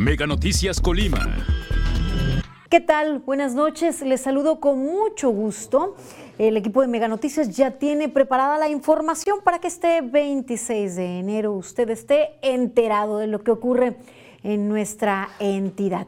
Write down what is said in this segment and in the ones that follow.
Mega Noticias Colima. ¿Qué tal? Buenas noches. Les saludo con mucho gusto. El equipo de Mega Noticias ya tiene preparada la información para que este 26 de enero usted esté enterado de lo que ocurre en nuestra entidad.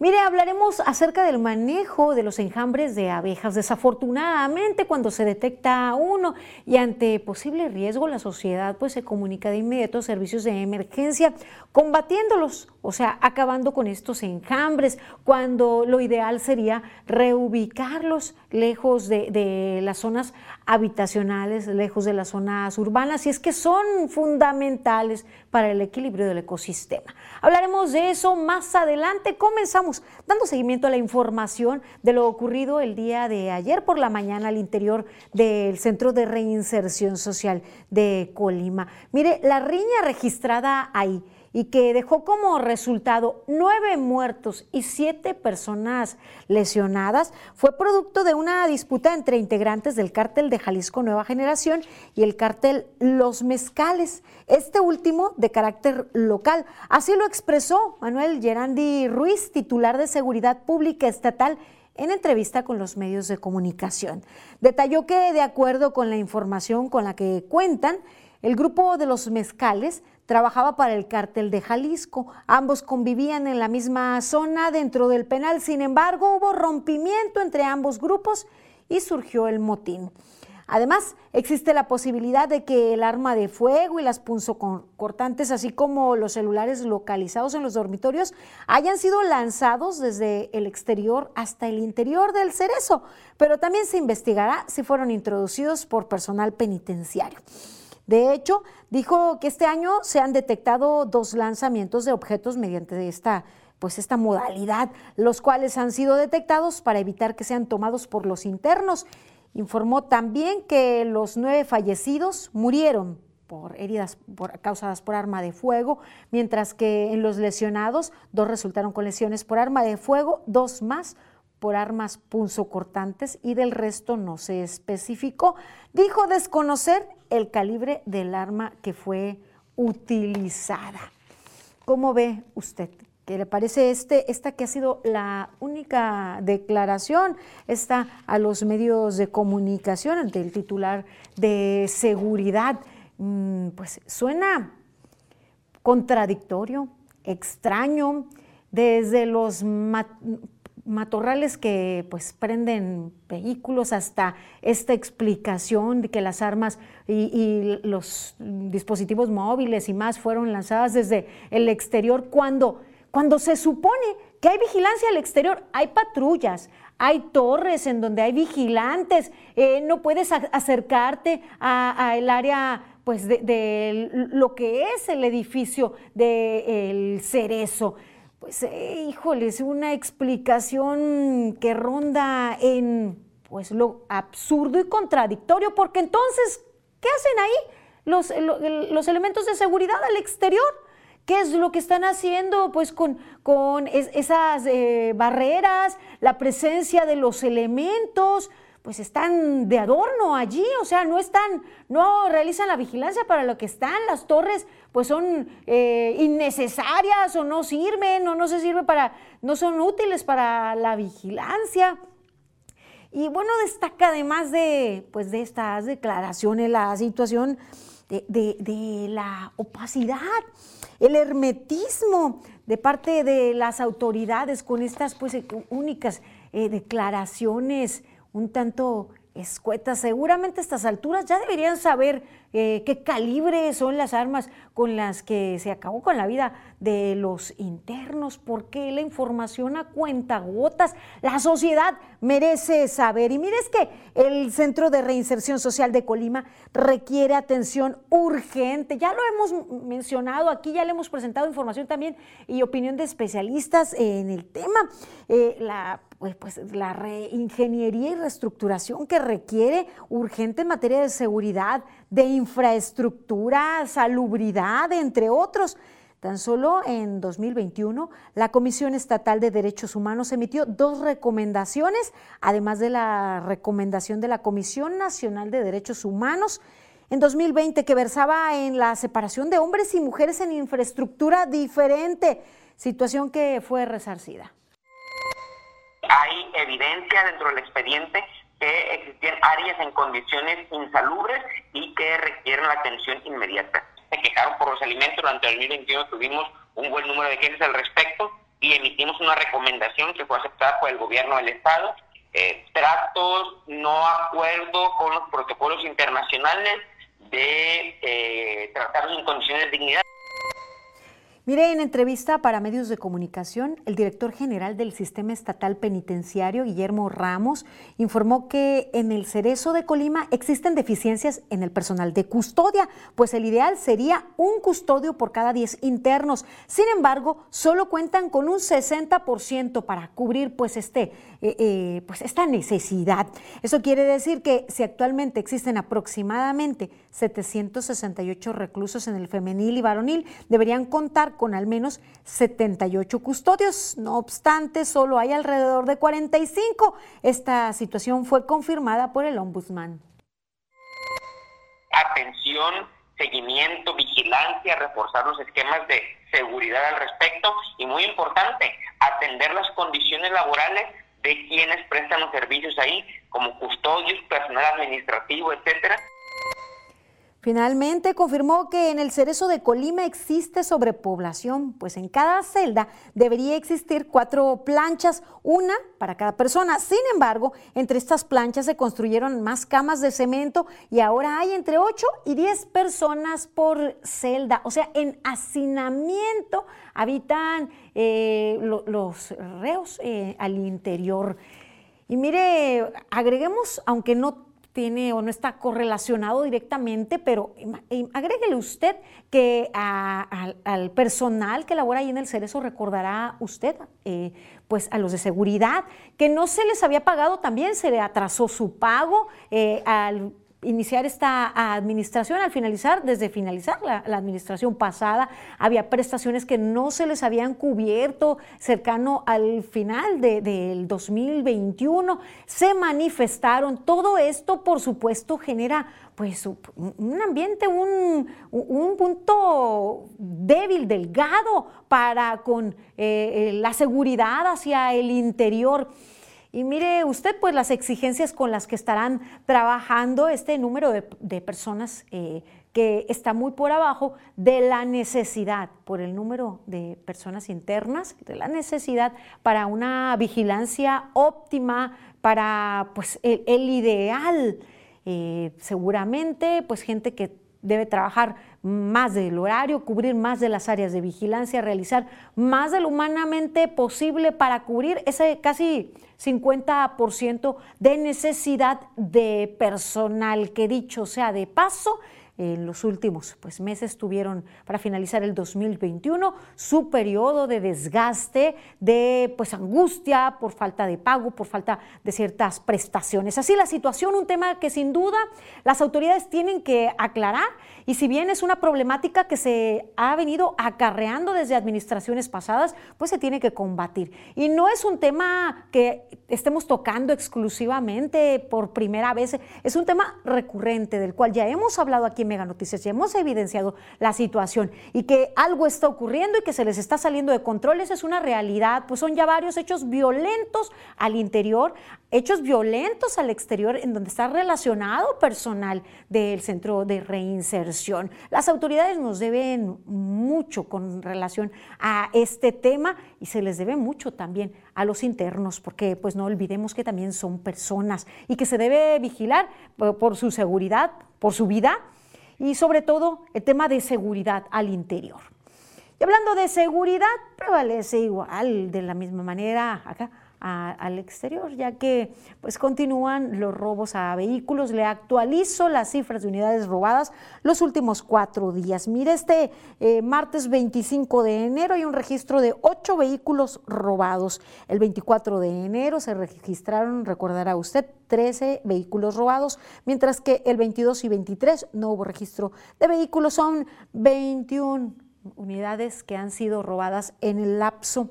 Mire, hablaremos acerca del manejo de los enjambres de abejas. Desafortunadamente, cuando se detecta uno y ante posible riesgo, la sociedad pues se comunica de inmediato a servicios de emergencia combatiéndolos, o sea, acabando con estos enjambres, cuando lo ideal sería reubicarlos lejos de, de las zonas habitacionales, lejos de las zonas urbanas, y es que son fundamentales para el equilibrio del ecosistema. Hablaremos de eso más adelante. Comenzamos dando seguimiento a la información de lo ocurrido el día de ayer por la mañana al interior del Centro de Reinserción Social de Colima. Mire, la riña registrada ahí y que dejó como resultado nueve muertos y siete personas lesionadas, fue producto de una disputa entre integrantes del cártel de Jalisco Nueva Generación y el cártel Los Mezcales, este último de carácter local. Así lo expresó Manuel Gerandi Ruiz, titular de Seguridad Pública Estatal en entrevista con los medios de comunicación. Detalló que, de acuerdo con la información con la que cuentan, el grupo de los mezcales trabajaba para el cártel de Jalisco. Ambos convivían en la misma zona dentro del penal. Sin embargo, hubo rompimiento entre ambos grupos y surgió el motín. Además, existe la posibilidad de que el arma de fuego y las punzocortantes, así como los celulares localizados en los dormitorios, hayan sido lanzados desde el exterior hasta el interior del cerezo, pero también se investigará si fueron introducidos por personal penitenciario. De hecho, dijo que este año se han detectado dos lanzamientos de objetos mediante esta pues esta modalidad, los cuales han sido detectados para evitar que sean tomados por los internos. Informó también que los nueve fallecidos murieron por heridas causadas por arma de fuego, mientras que en los lesionados dos resultaron con lesiones por arma de fuego, dos más por armas punzocortantes y del resto no se especificó. Dijo desconocer el calibre del arma que fue utilizada. ¿Cómo ve usted? ¿Qué le parece este, esta que ha sido la única declaración, esta a los medios de comunicación del titular de seguridad? Mm, pues suena contradictorio, extraño, desde los matorrales que pues prenden vehículos hasta esta explicación de que las armas y, los dispositivos móviles y más fueron lanzadas desde el exterior cuando, cuando se supone que hay vigilancia al exterior, hay patrullas, hay torres en donde hay vigilantes, eh, no puedes acercarte al área pues de, lo que es el edificio del cerezo pues, eh, híjoles, una explicación que ronda en pues lo absurdo y contradictorio, porque entonces, ¿qué hacen ahí los, los elementos de seguridad al exterior? ¿Qué es lo que están haciendo pues con, con esas eh, barreras, la presencia de los elementos? Pues están de adorno allí, o sea, no están, no realizan la vigilancia para lo que están, las torres pues son eh, innecesarias o no sirven o no se sirve para, no son útiles para la vigilancia. Y bueno, destaca además de, pues, de estas declaraciones la situación de, la opacidad, el hermetismo de parte de las autoridades con estas pues, únicas eh, declaraciones un tanto escuetas. Seguramente a estas alturas ya deberían saber eh, qué calibre son las armas con las que se acabó con la vida de los internos, porque la información a cuenta gotas, la sociedad merece saber. Y mire, es que el Centro de Reinserción Social de Colima requiere atención urgente. Ya lo hemos mencionado aquí, ya le hemos presentado información también y opinión de especialistas en el tema. Eh, la pues, pues, la reingeniería y reestructuración que requiere urgente en materia de seguridad, de infraestructura, salubridad, entre otros. Tan solo en 2021, la Comisión Estatal de Derechos Humanos emitió dos recomendaciones, además de la recomendación de la Comisión Nacional de Derechos Humanos, en 2020 que versaba en la separación de hombres y mujeres en infraestructura diferente, situación que fue resarcida. Hay evidencia dentro del expediente que existían áreas en condiciones insalubres y que requieren la atención inmediata. Se quejaron por los alimentos, durante el 2021 tuvimos un buen número de quejas al respecto y emitimos una recomendación que fue aceptada por el gobierno del Estado. Eh, tratos no acuerdo con los protocolos internacionales de eh, tratarlos en condiciones de dignidad. Mire, en entrevista para medios de comunicación, el director general del Sistema Estatal Penitenciario, Guillermo Ramos, informó que en el Cerezo de Colima existen deficiencias en el personal de custodia, pues el ideal sería un custodio por cada 10 internos. Sin embargo, solo cuentan con un 60% para cubrir pues, este, eh, eh, pues esta necesidad. Eso quiere decir que si actualmente existen aproximadamente 768 reclusos en el femenil y varonil, deberían contar con al menos 78 custodios. No obstante, solo hay alrededor de 45. Esta situación fue confirmada por el ombudsman. Atención, seguimiento, vigilancia, reforzar los esquemas de seguridad al respecto y muy importante, atender las condiciones laborales de quienes prestan los servicios ahí, como custodios, personal administrativo, etcétera. Finalmente confirmó que en el Cerezo de Colima existe sobrepoblación, pues en cada celda debería existir cuatro planchas, una para cada persona. Sin embargo, entre estas planchas se construyeron más camas de cemento y ahora hay entre 8 y 10 personas por celda. O sea, en hacinamiento habitan eh, los reos eh, al interior. Y mire, agreguemos, aunque no tiene o no está correlacionado directamente, pero agréguele usted que al personal que labora ahí en el Cerezo recordará usted, eh, pues a los de seguridad, que no se les había pagado también, se le atrasó su pago eh, al iniciar esta administración, al finalizar, desde finalizar la, administración pasada, había prestaciones que no se les habían cubierto cercano al final del 2021, se manifestaron. Todo esto, por supuesto, genera pues un ambiente, un, punto débil, delgado para con eh, la seguridad hacia el interior. Y mire usted, pues las exigencias con las que estarán trabajando este número de, personas eh, que está muy por abajo de la necesidad, por el número de personas internas, de la necesidad para una vigilancia óptima, para pues el, ideal. Eh, seguramente, pues gente que debe trabajar más del horario, cubrir más de las áreas de vigilancia, realizar más de lo humanamente posible para cubrir ese casi 50% de necesidad de personal, que dicho sea de paso, en los últimos pues, meses tuvieron para finalizar el 2021 su periodo de desgaste, de pues, angustia por falta de pago, por falta de ciertas prestaciones. Así la situación, un tema que sin duda las autoridades tienen que aclarar y si bien es una problemática que se ha venido acarreando desde administraciones pasadas, pues se tiene que combatir. Y no es un tema que estemos tocando exclusivamente por primera vez, es un tema recurrente del cual ya hemos hablado aquí en Mega Noticias, ya hemos evidenciado la situación y que algo está ocurriendo y que se les está saliendo de control, esa es una realidad, pues son ya varios hechos violentos al interior, hechos violentos al exterior en donde está relacionado personal del centro de reinserción. Las autoridades nos deben mucho con relación a este tema y se les debe mucho también a los internos, porque pues no olvidemos que también son personas y que se debe vigilar por, su seguridad, por su vida y sobre todo el tema de seguridad al interior. Y hablando de seguridad, prevalece igual, de la misma manera acá al exterior, ya que pues continúan los robos a vehículos. Le actualizo las cifras de unidades robadas los últimos cuatro días. Mire, este eh, martes 25 de enero hay un registro de ocho vehículos robados. El 24 de enero se registraron, recordará usted, 13 vehículos robados, mientras que el 22 y 23 no hubo registro de vehículos. Son 21 unidades que han sido robadas en el lapso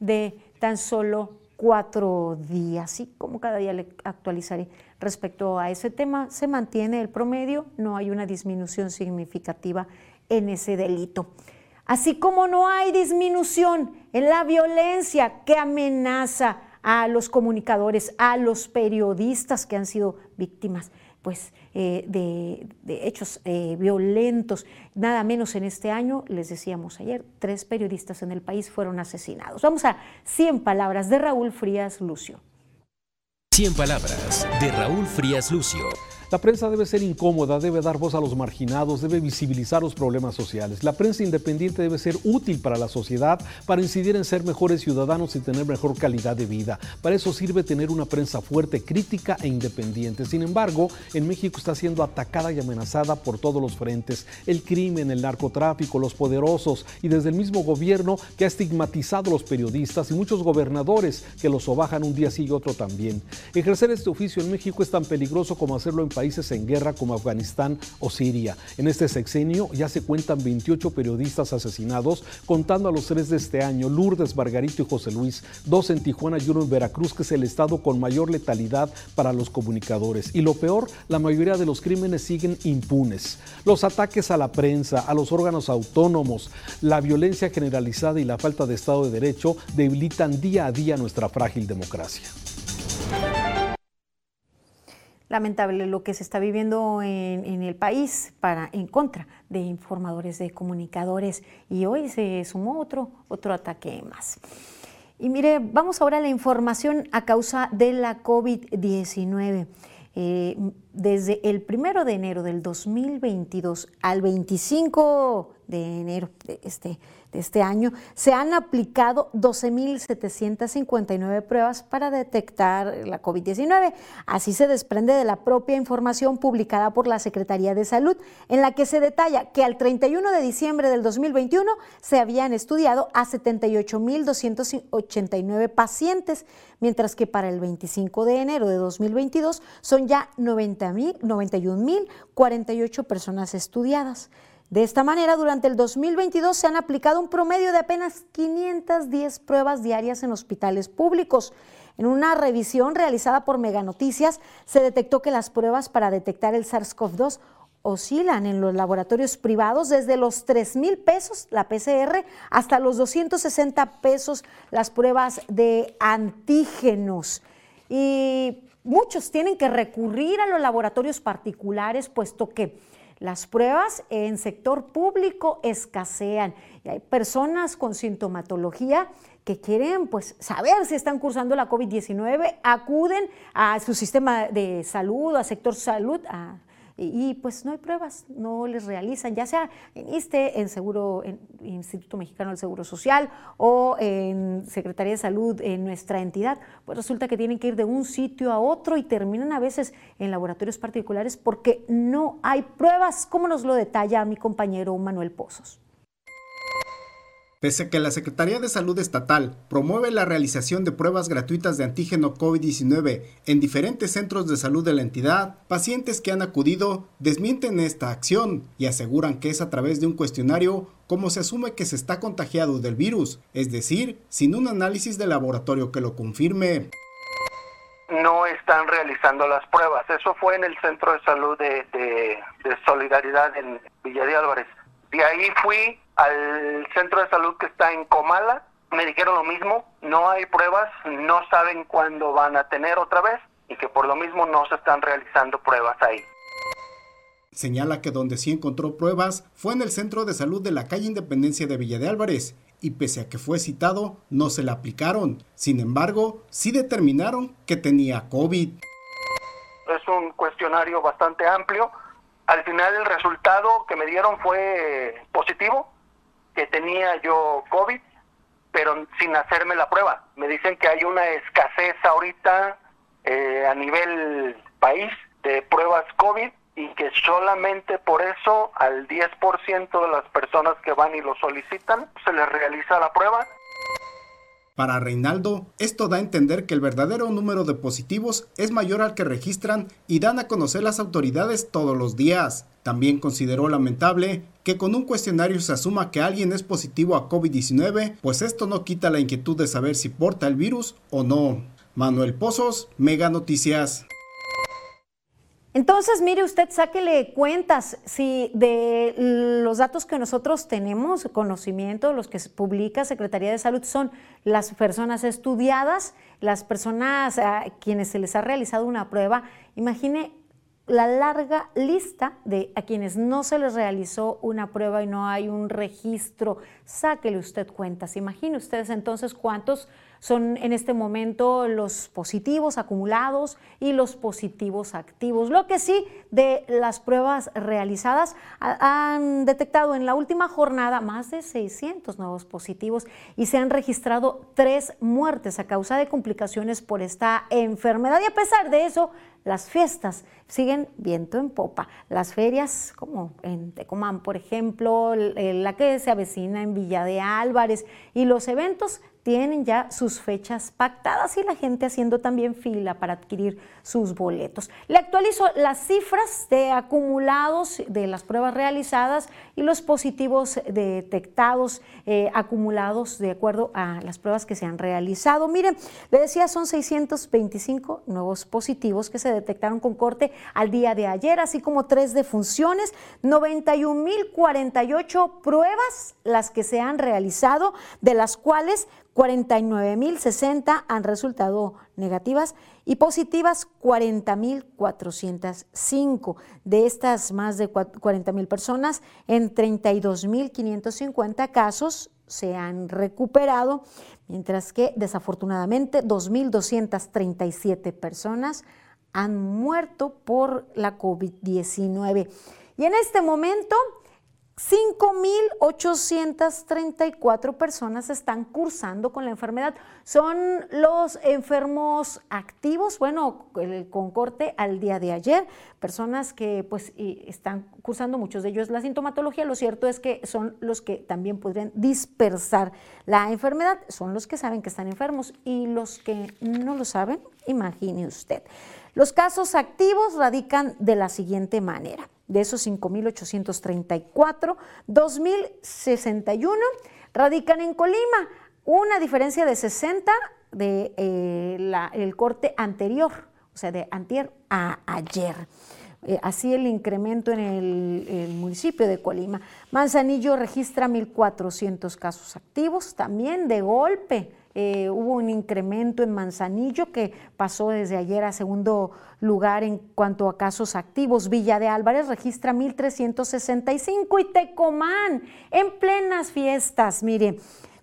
de tan solo cuatro días. Y como cada día le actualizaré respecto a ese tema, se mantiene el promedio, no hay una disminución significativa en ese delito. Así como no hay disminución en la violencia que amenaza a los comunicadores, a los periodistas que han sido víctimas pues, eh, de, hechos eh, violentos. Nada menos en este año, les decíamos ayer, tres periodistas en el país fueron asesinados. Vamos a 100 palabras de Raúl Frías Lucio. 100 palabras de Raúl Frías Lucio. La prensa debe ser incómoda, debe dar voz a los marginados, debe visibilizar los problemas sociales. La prensa independiente debe ser útil para la sociedad, para incidir en ser mejores ciudadanos y tener mejor calidad de vida. Para eso sirve tener una prensa fuerte, crítica e independiente. Sin embargo, en México está siendo atacada y amenazada por todos los frentes. El crimen, el narcotráfico, los poderosos y desde el mismo gobierno que ha estigmatizado a los periodistas y muchos gobernadores que los sobajan un día sí y otro también. Ejercer este oficio en México es tan peligroso como hacerlo en países en guerra como Afganistán o Siria. En este sexenio ya se cuentan 28 periodistas asesinados, contando a los tres de este año, Lourdes, Margarito y José Luis, dos en Tijuana y uno en Veracruz, que es el estado con mayor letalidad para los comunicadores. Y lo peor, la mayoría de los crímenes siguen impunes. Los ataques a la prensa, a los órganos autónomos, la violencia generalizada y la falta de Estado de Derecho debilitan día a día nuestra frágil democracia lamentable lo que se está viviendo en, el país para, en contra de informadores, de comunicadores. Y hoy se sumó otro, otro ataque más. Y mire, vamos ahora a la información a causa de la COVID-19. Eh, desde el primero de enero del 2022 al 25 de enero de este este año, se han aplicado 12.759 pruebas para detectar la COVID-19. Así se desprende de la propia información publicada por la Secretaría de Salud, en la que se detalla que al 31 de diciembre del 2021 se habían estudiado a 78.289 pacientes, mientras que para el 25 de enero de 2022 son ya 91.048 personas estudiadas. De esta manera, durante el 2022 se han aplicado un promedio de apenas 510 pruebas diarias en hospitales públicos. En una revisión realizada por Mega Noticias, se detectó que las pruebas para detectar el SARS-CoV-2 oscilan en los laboratorios privados desde los 3 mil pesos la PCR hasta los 260 pesos las pruebas de antígenos. Y muchos tienen que recurrir a los laboratorios particulares, puesto que las pruebas en sector público escasean y hay personas con sintomatología que quieren pues saber si están cursando la COVID-19, acuden a su sistema de salud, a sector salud, a y, pues no hay pruebas, no les realizan, ya sea en ISTE, en Seguro, en Instituto Mexicano del Seguro Social o en Secretaría de Salud en nuestra entidad, pues resulta que tienen que ir de un sitio a otro y terminan a veces en laboratorios particulares porque no hay pruebas, como nos lo detalla mi compañero Manuel Pozos. Pese a que la Secretaría de Salud Estatal promueve la realización de pruebas gratuitas de antígeno COVID-19 en diferentes centros de salud de la entidad, pacientes que han acudido desmienten esta acción y aseguran que es a través de un cuestionario como se asume que se está contagiado del virus, es decir, sin un análisis de laboratorio que lo confirme. No están realizando las pruebas. Eso fue en el Centro de Salud de, de Solidaridad en Villa de Álvarez. De ahí fui al centro de salud que está en Comala, me dijeron lo mismo, no hay pruebas, no saben cuándo van a tener otra vez y que por lo mismo no se están realizando pruebas ahí. Señala que donde sí encontró pruebas fue en el centro de salud de la calle Independencia de Villa de Álvarez y pese a que fue citado, no se le aplicaron. Sin embargo, sí determinaron que tenía COVID. Es un cuestionario bastante amplio. Al final el resultado que me dieron fue positivo, que tenía yo COVID, pero sin hacerme la prueba. Me dicen que hay una escasez ahorita eh, a nivel país de pruebas COVID y que solamente por eso al 10% de las personas que van y lo solicitan se les realiza la prueba. Para Reinaldo, esto da a entender que el verdadero número de positivos es mayor al que registran y dan a conocer las autoridades todos los días. También consideró lamentable que con un cuestionario se asuma que alguien es positivo a COVID-19, pues esto no quita la inquietud de saber si porta el virus o no. Manuel Pozos, Mega Noticias. Entonces, mire usted, sáquele cuentas si de los datos que nosotros tenemos, conocimiento, los que publica Secretaría de Salud, son las personas estudiadas, las personas a quienes se les ha realizado una prueba. Imagine la larga lista de a quienes no se les realizó una prueba y no hay un registro. Sáquele usted cuentas. Imagine ustedes entonces cuántos son en este momento los positivos acumulados y los positivos activos. Lo que sí, de las pruebas realizadas, han detectado en la última jornada más de 600 nuevos positivos y se han registrado tres muertes a causa de complicaciones por esta enfermedad. Y a pesar de eso, las fiestas siguen viento en popa. Las ferias, como en Tecomán, por ejemplo, la que se avecina en Villa de Álvarez, y los eventos tienen ya sus fechas pactadas y la gente haciendo también fila para adquirir sus boletos. Le actualizo las cifras de acumulados de las pruebas realizadas y los positivos detectados eh, acumulados de acuerdo a las pruebas que se han realizado. Miren, le decía, son 625 nuevos positivos que se detectaron con corte al día de ayer, así como tres defunciones, 91.048 pruebas las que se han realizado, de las cuales 49.060 han resultado negativas y positivas 40.405. De estas más de 40.000 personas, en 32.550 casos se han recuperado, mientras que desafortunadamente 2.237 personas han muerto por la COVID-19. Y en este momento 5.834 personas están cursando con la enfermedad. Son los enfermos activos, bueno, con corte al día de ayer, personas que pues están cursando, muchos de ellos la sintomatología. Lo cierto es que son los que también podrían dispersar la enfermedad, son los que saben que están enfermos y los que no lo saben, imagine usted. Los casos activos radican de la siguiente manera. De esos 5.834, 2.061 radican en Colima, una diferencia de 60 de eh, corte anterior, o sea, de antier a ayer. Eh, así el incremento en el, municipio de Colima. Manzanillo registra 1.400 casos activos, también de golpe eh, hubo un incremento en Manzanillo que pasó desde ayer a segundo lugar en cuanto a casos activos. Villa de Álvarez registra 1.365 y Tecomán en plenas fiestas, mire,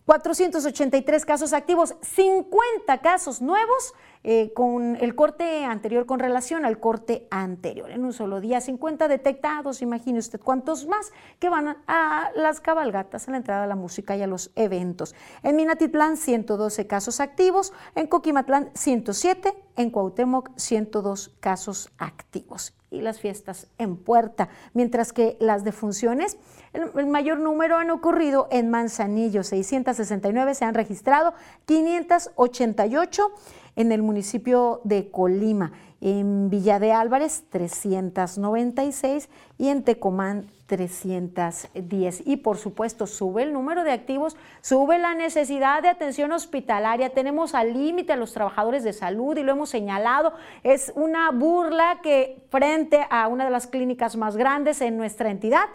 483 casos activos, 50 casos nuevos eh, con el corte anterior con relación al corte anterior. En un solo día, 50 detectados, imagine usted cuántos más que van a, las cabalgatas, a la entrada a la música y a los eventos. En Minatitlán, 112 casos activos, en Coquimatlán, 107, en Cuauhtémoc, 102 casos activos y las fiestas en puerta, mientras que las defunciones, el, mayor número han ocurrido en Manzanillo, 669 se han registrado, 588 en el municipio de Colima, en Villa de Álvarez 396 y en Tecomán 310. Y por supuesto, sube el número de activos, sube la necesidad de atención hospitalaria. Tenemos al límite a los trabajadores de salud y lo hemos señalado. Es una burla que frente a una de las clínicas más grandes en nuestra entidad,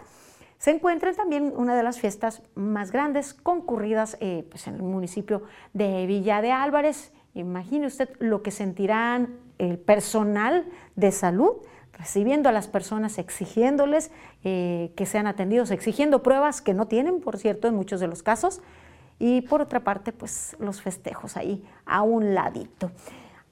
se encuentra también una de las fiestas más grandes concurridas eh, pues en el municipio de Villa de Álvarez Imagine usted lo que sentirán el personal de salud recibiendo a las personas, exigiéndoles eh, que sean atendidos, exigiendo pruebas que no tienen, por cierto, en muchos de los casos, y por otra parte, pues los festejos ahí a un ladito.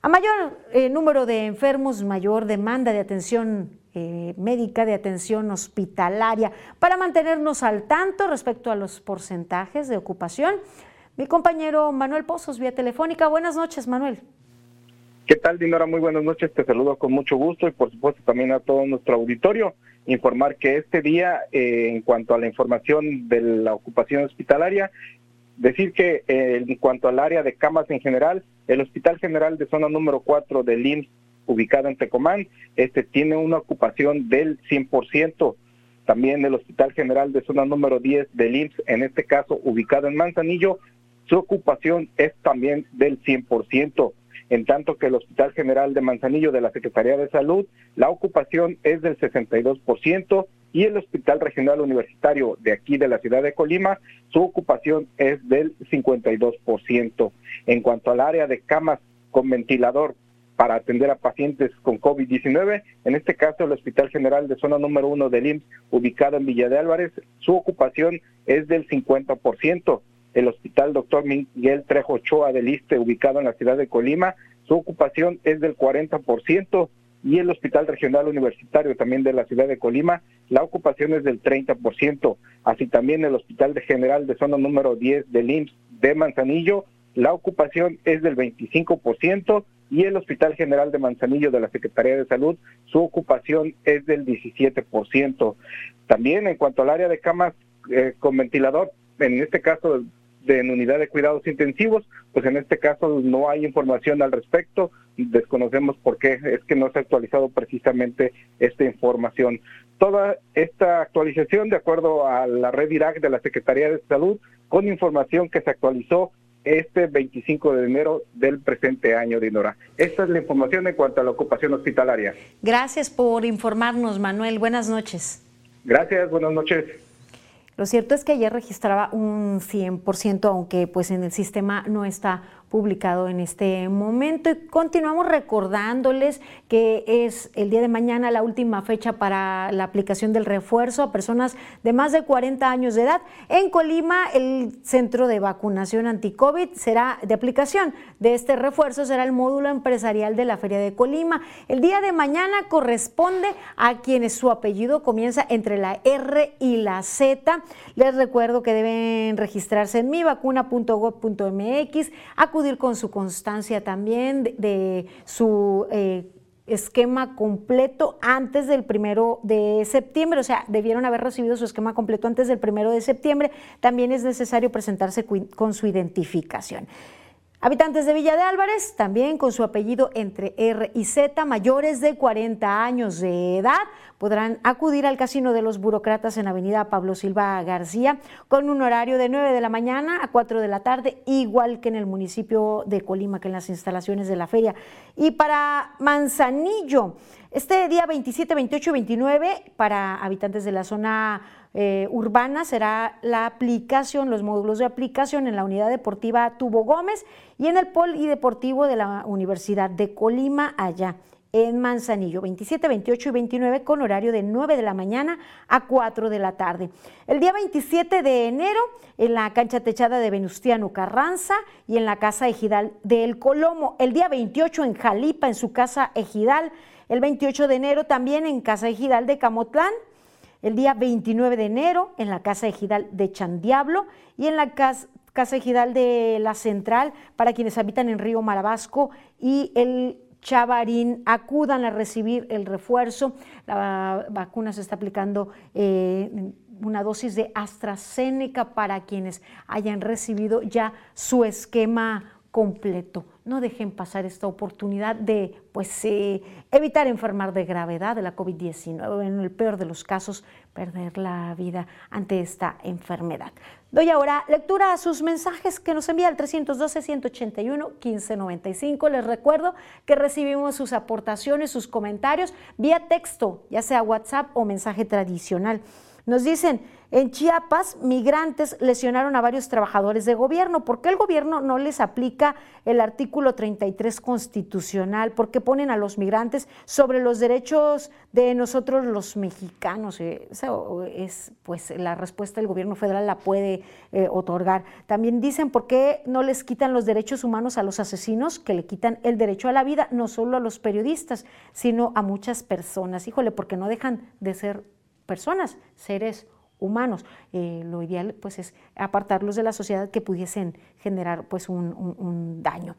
A mayor eh, número de enfermos, mayor demanda de atención eh, médica, de atención hospitalaria. Para mantenernos al tanto respecto a los porcentajes de ocupación, mi compañero Manuel Pozos, vía telefónica. Buenas noches, Manuel. ¿Qué tal, Dinora? Muy buenas noches. Te saludo con mucho gusto y, por supuesto, también a todo nuestro auditorio. Informar que este día, eh, en cuanto a la información de la ocupación hospitalaria, decir que eh, en cuanto al área de camas en general, el Hospital General de Zona número 4 del IMSS, ubicado en Tecomán, este tiene una ocupación del 100%. también el Hospital General de Zona número 10 del IMSS, en este caso ubicado en Manzanillo, su ocupación es también del 100%, en tanto que el Hospital General de Manzanillo de la Secretaría de Salud, la ocupación es del 62% y el Hospital Regional Universitario de aquí de la ciudad de Colima, su ocupación es del 52%. En cuanto al área de camas con ventilador para atender a pacientes con COVID-19, en este caso el Hospital General de Zona número 1 del IMSS, ubicado en Villa de Álvarez, su ocupación es del 50%. El Hospital Dr. Miguel Trejo Ochoa del ISTE, ubicado en la ciudad de Colima, su ocupación es del 40% y el Hospital Regional Universitario también de la ciudad de Colima, la ocupación es del 30%, así también el Hospital General de Zona número 10 del IMSS de Manzanillo, la ocupación es del 25% y el Hospital General de Manzanillo de la Secretaría de Salud, su ocupación es del 17%. También en cuanto al área de camas eh, con ventilador, en este caso de, en unidad de cuidados intensivos, pues en este caso no hay información al respecto, desconocemos por qué, es que no se ha actualizado precisamente esta información. Toda esta actualización, de acuerdo a la red IRAC de la Secretaría de Salud, con información que se actualizó este 25 de enero del presente año, Dinora. Esta es la información en cuanto a la ocupación hospitalaria. Gracias por informarnos, Manuel. Buenas noches. Gracias, buenas noches. Lo cierto es que ayer registraba un 100%, aunque pues en el sistema no está publicado en este momento. Y continuamos recordándoles que es el día de mañana la última fecha para la aplicación del refuerzo a personas de más de 40 años de edad. En Colima, el centro de vacunación anti-COVID será de aplicación de este refuerzo, será el módulo empresarial de la Feria de Colima. El día de mañana corresponde a quienes su apellido comienza entre la R y la Z. Les recuerdo que deben registrarse en mivacuna.gov.mx, con su constancia también de, su eh, esquema completo antes del primero de septiembre, o sea, debieron haber recibido su esquema completo antes del primero de septiembre. También es necesario presentarse con su identificación. Habitantes de Villa de Álvarez, también con su apellido entre R y Z, mayores de 40 años de edad, podrán acudir al Casino de los Burócratas en Avenida Pablo Silva García con un horario de 9 de la mañana a 4 de la tarde, igual que en el municipio de Colima, que en las instalaciones de la feria. Y para Manzanillo, este día 27, 28 y 29, para habitantes de la zona eh, urbana será la aplicación, los módulos de aplicación en la unidad deportiva Tubo Gómez y en el polideportivo de la Universidad de Colima, allá en Manzanillo, 27, 28 y 29 con horario de 9 de la mañana a 4 de la tarde. El día 27 de enero en la cancha techada de Venustiano Carranza y en la casa ejidal de El Colomo. El día 28 en Jalipa en su casa ejidal. El 28 de enero también en casa ejidal de Camotlán el día 29 de enero en la Casa Ejidal de Chandiablo y en la Casa, Ejidal de La Central para quienes habitan en Río Marabasco y el Chavarín acudan a recibir el refuerzo. La vacuna se está aplicando eh, una dosis de AstraZeneca para quienes hayan recibido ya su esquema completo. No dejen pasar esta oportunidad de pues, eh, evitar enfermar de gravedad de la COVID-19, en el peor de los casos, perder la vida ante esta enfermedad. Doy ahora lectura a sus mensajes que nos envía al 312-181-1595. Les recuerdo que recibimos sus aportaciones, sus comentarios vía texto, ya sea WhatsApp o mensaje tradicional. Nos dicen, en Chiapas, migrantes lesionaron a varios trabajadores de gobierno. ¿Por qué el gobierno no les aplica el artículo 33 constitucional? ¿Por qué ponen a los migrantes sobre los derechos de nosotros los mexicanos? Eh, esa es, pues, la respuesta del gobierno federal la puede eh, otorgar. También dicen, ¿por qué no les quitan los derechos humanos a los asesinos? Que le quitan el derecho a la vida, no solo a los periodistas, sino a muchas personas. Híjole, porque no dejan de ser personas, seres humanos. Eh, lo ideal pues es apartarlos de la sociedad que pudiesen generar pues un, daño.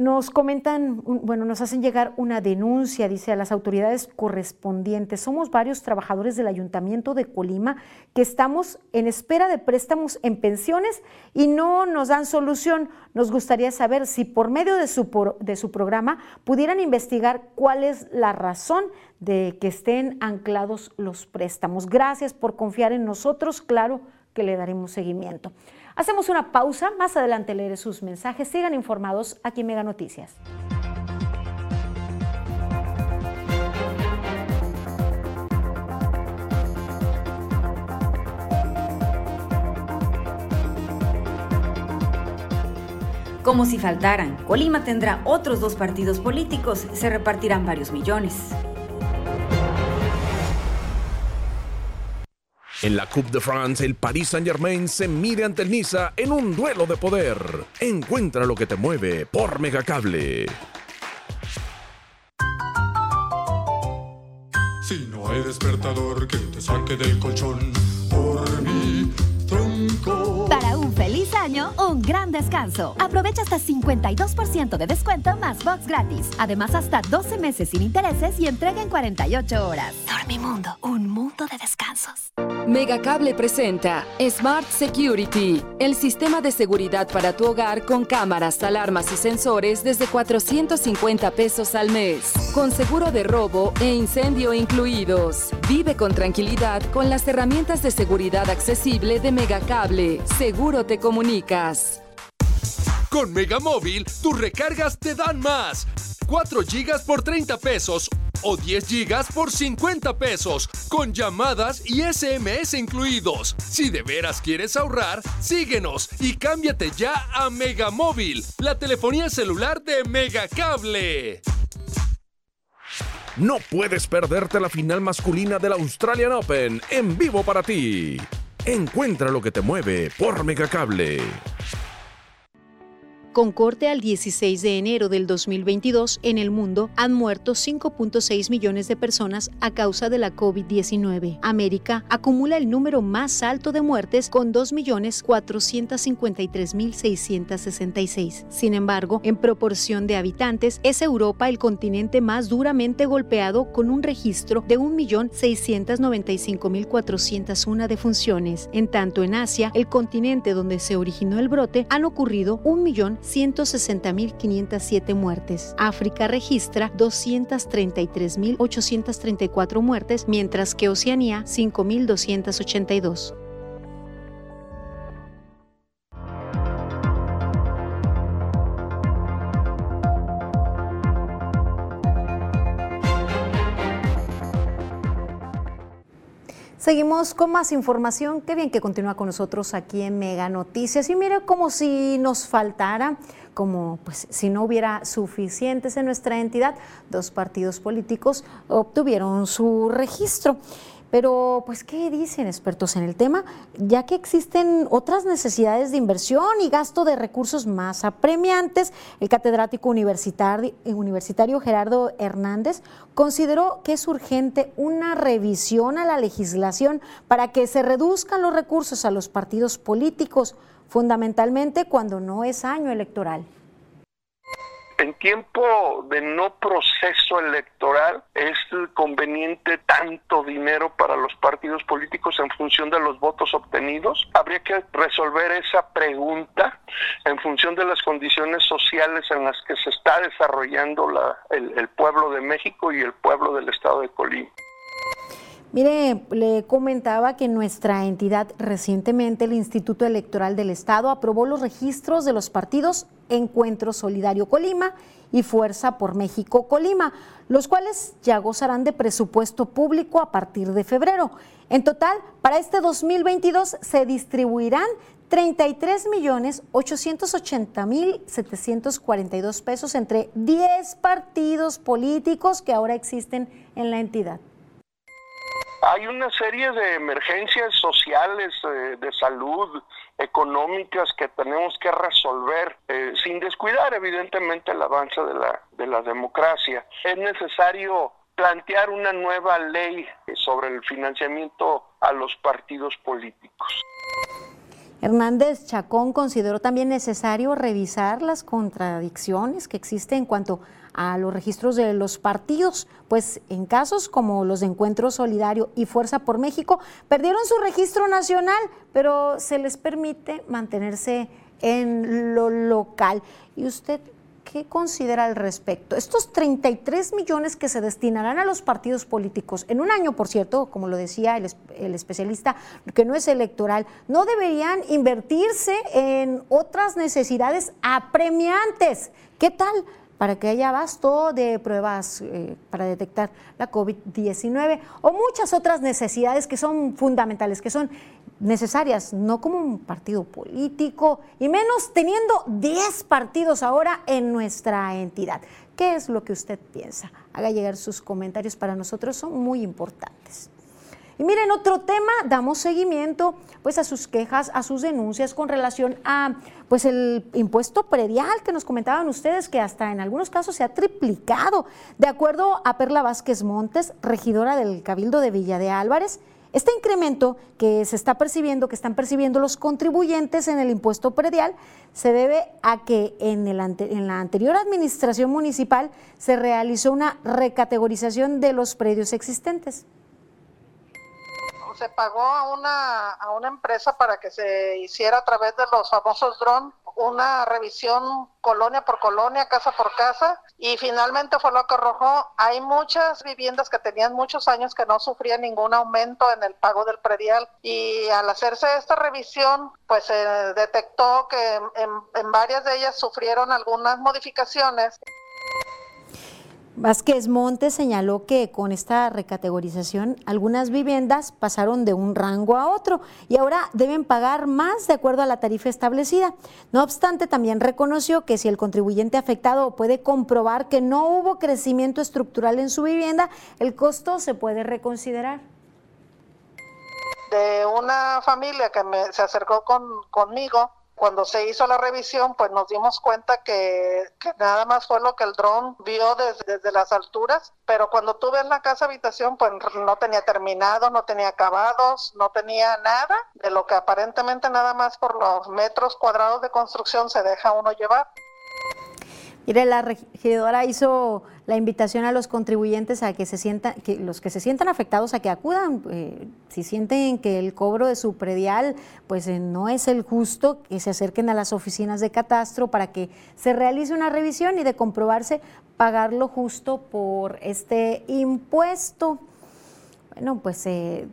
Nos comentan, bueno, nos hacen llegar una denuncia, dice a las autoridades correspondientes. Somos varios trabajadores del Ayuntamiento de Colima que estamos en espera de préstamos en pensiones y no nos dan solución. Nos gustaría saber si por medio de su, de su programa pudieran investigar cuál es la razón de que estén anclados los préstamos. Gracias por confiar en nosotros, claro que le daremos seguimiento. Hacemos una pausa, más adelante leeré sus mensajes. Sigan informados aquí en Mega Noticias. Como si faltaran, Colima tendrá otros dos partidos políticos, se repartirán varios millones. En la Coupe de France, el Paris Saint-Germain se mide ante el Niza en un duelo de poder. Encuentra lo que te mueve por Megacable. Si no hay despertador que te saque del colchón, por para un feliz año, un gran descanso. Aprovecha hasta 52% de descuento más box gratis. Además, hasta 12 meses sin intereses y entrega en 48 horas. Dormimundo, un mundo de descansos. Megacable presenta Smart Security, el sistema de seguridad para tu hogar con cámaras, alarmas y sensores desde 450 pesos al mes, con seguro de robo e incendio incluidos. Vive con tranquilidad con las herramientas de seguridad accesible de Megacable. Seguro te comunicas. Con Megamóvil, tus recargas te dan más. 4 GB por 30 pesos o 10 GB por 50 pesos, con llamadas y SMS incluidos. Si de veras quieres ahorrar, síguenos y cámbiate ya a Megamóvil, la telefonía celular de Megacable. No puedes perderte la final masculina del Australian Open en vivo para ti. Encuentra lo que te mueve por Megacable. Con corte al 16 de enero del 2022, en el mundo han muerto 5.6 millones de personas a causa de la COVID-19. América acumula el número más alto de muertes con 2.453.666. Sin embargo, en proporción de habitantes, es Europa el continente más duramente golpeado con un registro de 1.695.401 defunciones. En tanto, en Asia, el continente donde se originó el brote, han ocurrido 1.000.000 160.507 muertes. África registra 233.834 muertes, mientras que Oceanía 5.282. Seguimos con más información. Qué bien que continúa con nosotros aquí en Mega Noticias. Y mire, como si nos faltara, como pues si no hubiera suficientes en nuestra entidad, dos partidos políticos obtuvieron su registro. Pero, pues, ¿qué dicen expertos en el tema? Ya que existen otras necesidades de inversión y gasto de recursos más apremiantes, el catedrático universitario, Gerardo Hernández consideró que es urgente una revisión a la legislación para que se reduzcan los recursos a los partidos políticos, fundamentalmente cuando no es año electoral en tiempo de no proceso electoral es conveniente tanto dinero para los partidos políticos en función de los votos obtenidos. Habría que resolver esa pregunta en función de las condiciones sociales en las que se está desarrollando el, el pueblo de México y el pueblo del estado de Colima. Mire, le comentaba que nuestra entidad recientemente el Instituto Electoral del Estado aprobó los registros de los partidos Encuentro Solidario Colima y Fuerza por México Colima, los cuales ya gozarán de presupuesto público a partir de febrero. En total, para este 2022 se distribuirán 33 millones 880 mil 742 pesos entre 10 partidos políticos que ahora existen en la entidad. Hay una serie de emergencias sociales, eh, de salud, económicas que tenemos que resolver eh, sin descuidar evidentemente el avance de la, de la democracia. Es necesario plantear una nueva ley sobre el financiamiento a los partidos políticos. Hernández Chacón consideró también necesario revisar las contradicciones que existen en cuanto a los registros de los partidos, pues en casos como los de Encuentro Solidario y Fuerza por México, perdieron su registro nacional, pero se les permite mantenerse en lo local. ¿Y usted qué considera al respecto? Estos 33 millones que se destinarán a los partidos políticos en un año, por cierto, como lo decía el, el, especialista, que no es electoral, no deberían invertirse en otras necesidades apremiantes. ¿Qué tal? Para que haya abasto de pruebas eh, para detectar la COVID-19 o muchas otras necesidades que son fundamentales, que son necesarias, no como un partido político y menos teniendo 10 partidos ahora en nuestra entidad. ¿Qué es lo que usted piensa? Haga llegar sus comentarios para nosotros, son muy importantes. Y miren, otro tema, damos seguimiento pues a sus quejas, a sus denuncias con relación a pues el impuesto predial que nos comentaban ustedes que hasta en algunos casos se ha triplicado. De acuerdo a Perla Vázquez Montes, regidora del Cabildo de Villa de Álvarez, este incremento que se está percibiendo, que están percibiendo los contribuyentes en el impuesto predial, se debe a que en, el en, la anterior administración municipal se realizó una recategorización de los predios existentes se pagó a una, a una empresa para que se hiciera a través de los famosos drones una revisión colonia por colonia, casa por casa, y finalmente fue lo que arrojó. Hay muchas viviendas que tenían muchos años que no sufrían ningún aumento en el pago del predial, y al hacerse esta revisión, pues se detectó que en, en varias de ellas sufrieron algunas modificaciones. Vázquez Montes señaló que con esta recategorización algunas viviendas pasaron de un rango a otro y ahora deben pagar más de acuerdo a la tarifa establecida. No obstante, también reconoció que si el contribuyente afectado puede comprobar que no hubo crecimiento estructural en su vivienda, el costo se puede reconsiderar. De una familia que se acercó conmigo, cuando se hizo la revisión, pues nos dimos cuenta que, nada más fue lo que el dron vio desde, las alturas, pero cuando tú ves la casa habitación, pues no tenía terminado, no tenía acabados, no tenía nada de lo que aparentemente nada más por los metros cuadrados de construcción se deja uno llevar. Mire, la regidora hizo la invitación a los contribuyentes a que se sientan, que los que se sientan afectados a que acudan, eh, si sienten que el cobro de su predial pues eh, no es el justo, que se acerquen a las oficinas de catastro para que se realice una revisión y de comprobarse pagar lo justo por este impuesto. Bueno, pues eh,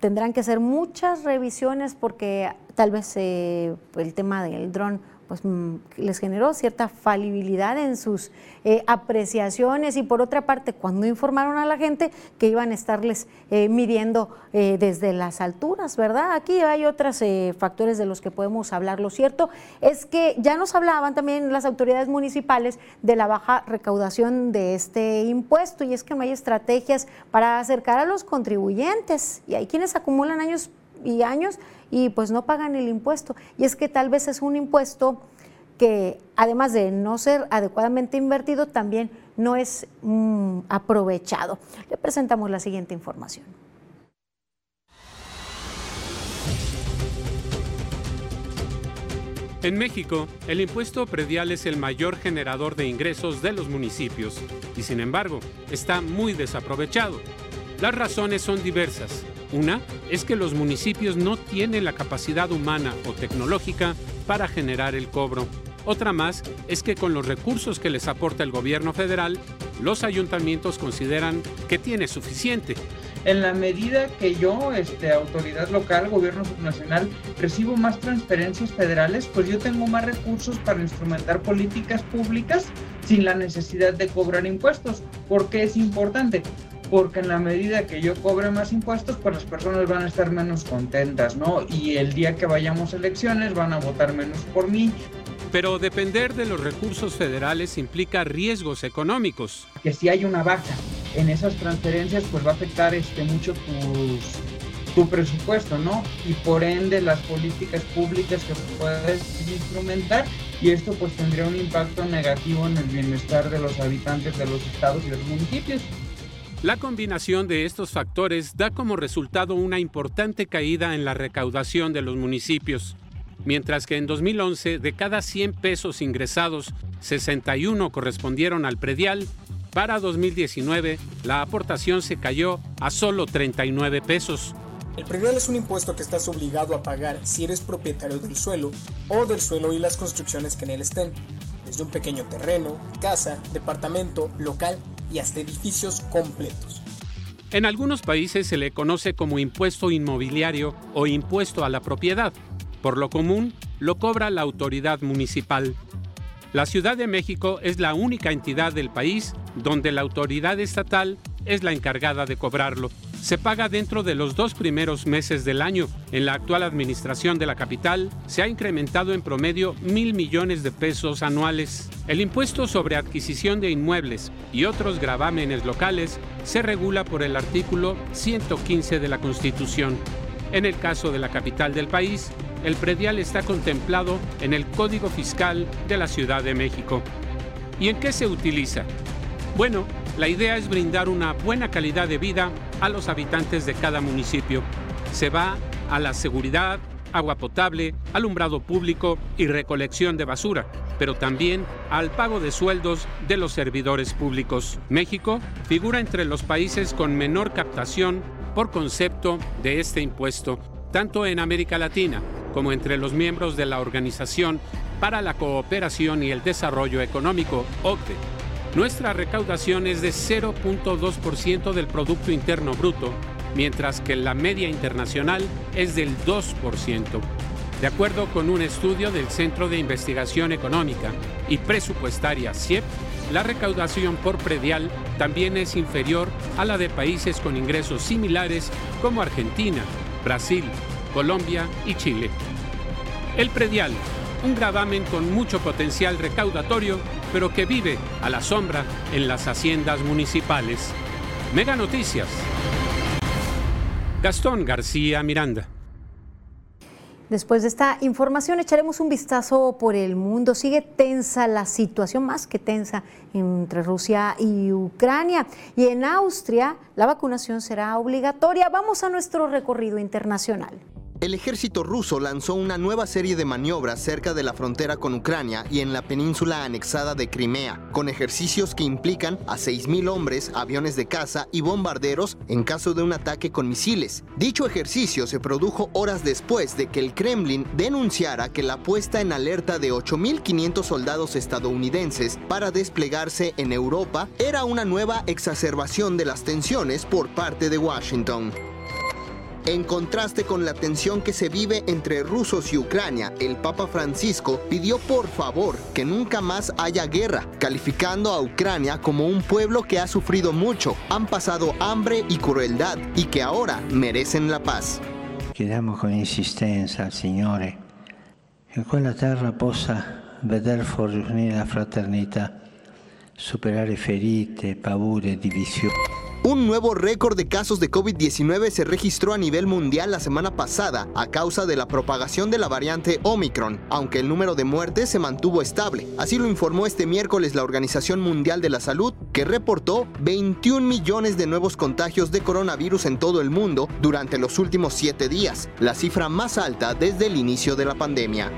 tendrán que hacer muchas revisiones porque tal vez el tema del dron pues mm, les generó cierta falibilidad en sus eh, apreciaciones y por otra parte cuando informaron a la gente que iban a estarles eh, midiendo eh, desde las alturas, ¿verdad? Aquí hay otros factores de los que podemos hablar. Lo cierto es que ya nos hablaban también las autoridades municipales de la baja recaudación de este impuesto y es que no hay estrategias para acercar a los contribuyentes y hay quienes acumulan años y años y pues no pagan el impuesto. Y es que tal vez es un impuesto que además de no ser adecuadamente invertido, también no es mm, aprovechado. Le presentamos la siguiente información. En México, el impuesto predial es el mayor generador de ingresos de los municipios y sin embargo está muy desaprovechado. Las razones son diversas, una es que los municipios no tienen la capacidad humana o tecnológica para generar el cobro. Otra más es que con los recursos que les aporta el gobierno federal, los ayuntamientos consideran que tiene suficiente. En la medida que yo, este, autoridad local, gobierno nacional, recibo más transferencias federales, pues yo tengo más recursos para instrumentar políticas públicas sin la necesidad de cobrar impuestos. porque es importante? Porque en la medida que yo cobre más impuestos, pues las personas van a estar menos contentas, ¿no? Y el día que vayamos a elecciones van a votar menos por mí. Pero depender de los recursos federales implica riesgos económicos. Que si hay una baja en esas transferencias, pues va a afectar este, mucho tu presupuesto, ¿no? Y por ende las políticas públicas que puedes instrumentar y esto pues tendría un impacto negativo en el bienestar de los habitantes de los estados y los municipios. La combinación de estos factores da como resultado una importante caída en la recaudación de los municipios. Mientras que en 2011 de cada 100 pesos ingresados, 61 correspondieron al predial, para 2019 la aportación se cayó a solo 39 pesos. El predial es un impuesto que estás obligado a pagar si eres propietario del suelo o del suelo y las construcciones que en él estén, desde un pequeño terreno, casa, departamento, local y hasta edificios completos. En algunos países se le conoce como impuesto inmobiliario o impuesto a la propiedad. Por lo común, lo cobra la autoridad municipal. La Ciudad de México es la única entidad del país donde la autoridad estatal es la encargada de cobrarlo. Se paga dentro de los dos primeros meses del año. En la actual administración de la capital se ha incrementado en promedio mil millones de pesos anuales. El impuesto sobre adquisición de inmuebles y otros gravámenes locales se regula por el artículo 115 de la Constitución. En el caso de la capital del país, el predial está contemplado en el Código Fiscal de la Ciudad de México. ¿Y en qué se utiliza? Bueno, la idea es brindar una buena calidad de vida a los habitantes de cada municipio. Se va a la seguridad, agua potable, alumbrado público y recolección de basura, pero también al pago de sueldos de los servidores públicos. México figura entre los países con menor captación por concepto de este impuesto, tanto en América Latina como entre los miembros de la Organización para la Cooperación y el Desarrollo Económico, OCDE nuestra recaudación es de 0.2% del Producto Interno Bruto, mientras que la media internacional es del 2%. De acuerdo con un estudio del Centro de Investigación Económica y Presupuestaria CIEP, la recaudación por predial también es inferior a la de países con ingresos similares como Argentina, Brasil, Colombia y Chile. El predial, un gravamen con mucho potencial recaudatorio, pero que vive a la sombra en las haciendas municipales. Mega Noticias. Gastón García Miranda. Después de esta información echaremos un vistazo por el mundo. Sigue tensa la situación, más que tensa, entre Rusia y Ucrania. Y en Austria la vacunación será obligatoria. Vamos a nuestro recorrido internacional. El ejército ruso lanzó una nueva serie de maniobras cerca de la frontera con Ucrania y en la península anexada de Crimea, con ejercicios que implican a 6.000 hombres, aviones de caza y bombarderos en caso de un ataque con misiles. Dicho ejercicio se produjo horas después de que el Kremlin denunciara que la puesta en alerta de 8.500 soldados estadounidenses para desplegarse en Europa era una nueva exacerbación de las tensiones por parte de Washington. En contraste con la tensión que se vive entre rusos y Ucrania, el Papa Francisco pidió por favor que nunca más haya guerra, calificando a Ucrania como un pueblo que ha sufrido mucho, han pasado hambre y crueldad y que ahora merecen la paz. Chiediamo con insistenza al Signore che quella terra possa veder fornire la fraternità, superare ferite, paure e divisioni. Un nuevo récord de casos de COVID-19 se registró a nivel mundial la semana pasada a causa de la propagación de la variante Omicron, aunque el número de muertes se mantuvo estable. Así lo informó este miércoles la Organización Mundial de la Salud, que reportó 21 millones de nuevos contagios de coronavirus en todo el mundo durante los últimos siete días, la cifra más alta desde el inicio de la pandemia.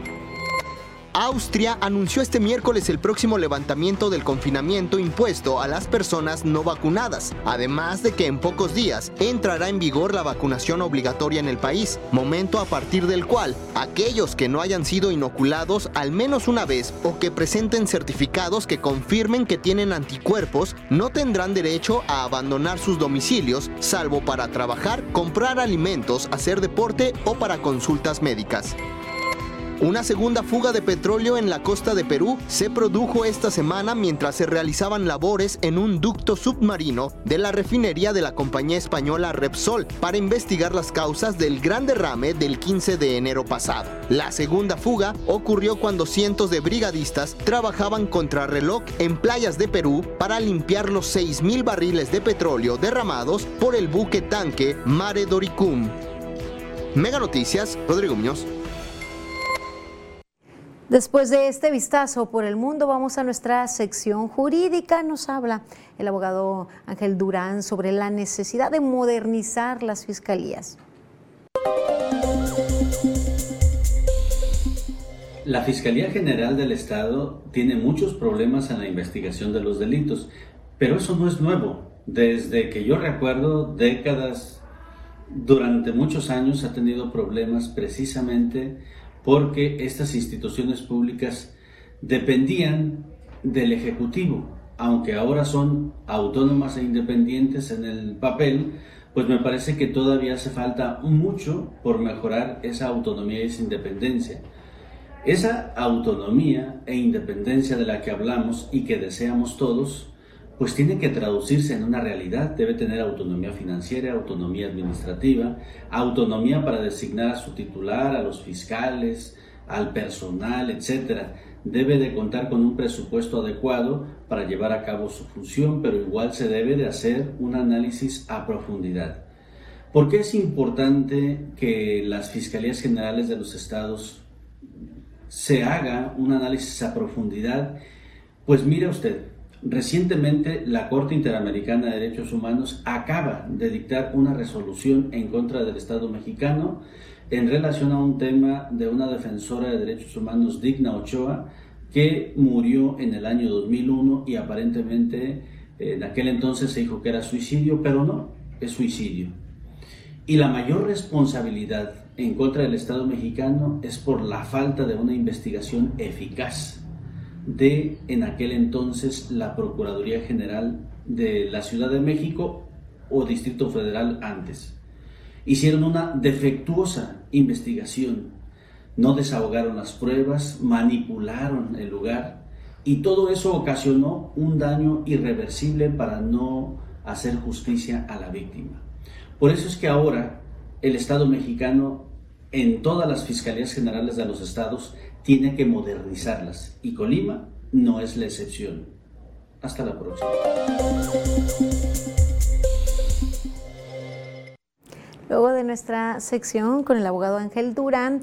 Austria anunció este miércoles el próximo levantamiento del confinamiento impuesto a las personas no vacunadas, además de que en pocos días entrará en vigor la vacunación obligatoria en el país, momento a partir del cual aquellos que no hayan sido inoculados al menos una vez o que presenten certificados que confirmen que tienen anticuerpos no tendrán derecho a abandonar sus domicilios, salvo para trabajar, comprar alimentos, hacer deporte o para consultas médicas. Una segunda fuga de petróleo en la costa de Perú se produjo esta semana mientras se realizaban labores en un ducto submarino de la refinería de la compañía española Repsol para investigar las causas del gran derrame del 15 de enero pasado. La segunda fuga ocurrió cuando cientos de brigadistas trabajaban contra reloj en playas de Perú para limpiar los 6.000 barriles de petróleo derramados por el buque tanque Mare Doricum. Mega Noticias, Rodrigo Muñoz. Después de este vistazo por el mundo, vamos a nuestra sección jurídica. Nos habla el abogado Ángel Durán sobre la necesidad de modernizar las fiscalías. La Fiscalía General del Estado tiene muchos problemas en la investigación de los delitos, pero eso no es nuevo. Desde que yo recuerdo, décadas, durante muchos años ha tenido problemas precisamente porque estas instituciones públicas dependían del Ejecutivo, aunque ahora son autónomas e independientes en el papel, pues me parece que todavía hace falta mucho por mejorar esa autonomía y esa independencia. Esa autonomía e independencia de la que hablamos y que deseamos todos, pues tiene que traducirse en una realidad. Debe tener autonomía financiera, autonomía administrativa, autonomía para designar a su titular, a los fiscales, al personal, etc. Debe de contar con un presupuesto adecuado para llevar a cabo su función, pero igual se debe de hacer un análisis a profundidad. ¿Por qué es importante que las fiscalías generales de los estados se haga un análisis a profundidad? Pues mire usted, Recientemente, la Corte Interamericana de Derechos Humanos acaba de dictar una resolución en contra del Estado mexicano en relación a un tema de una defensora de derechos humanos, Digna Ochoa, que murió en el año 2001 y aparentemente en aquel entonces se dijo que era suicidio, pero no, es suicidio. Y la mayor responsabilidad en contra del Estado mexicano es por la falta de una investigación eficaz de en aquel entonces la Procuraduría General de la Ciudad de México o Distrito Federal antes. Hicieron una defectuosa investigación, no desahogaron las pruebas, manipularon el lugar y todo eso ocasionó un daño irreversible para no hacer justicia a la víctima. Por eso es que ahora el Estado mexicano en todas las fiscalías generales de los estados tiene que modernizarlas y Colima no es la excepción. Hasta la próxima. Luego de nuestra sección con el abogado Ángel Durán,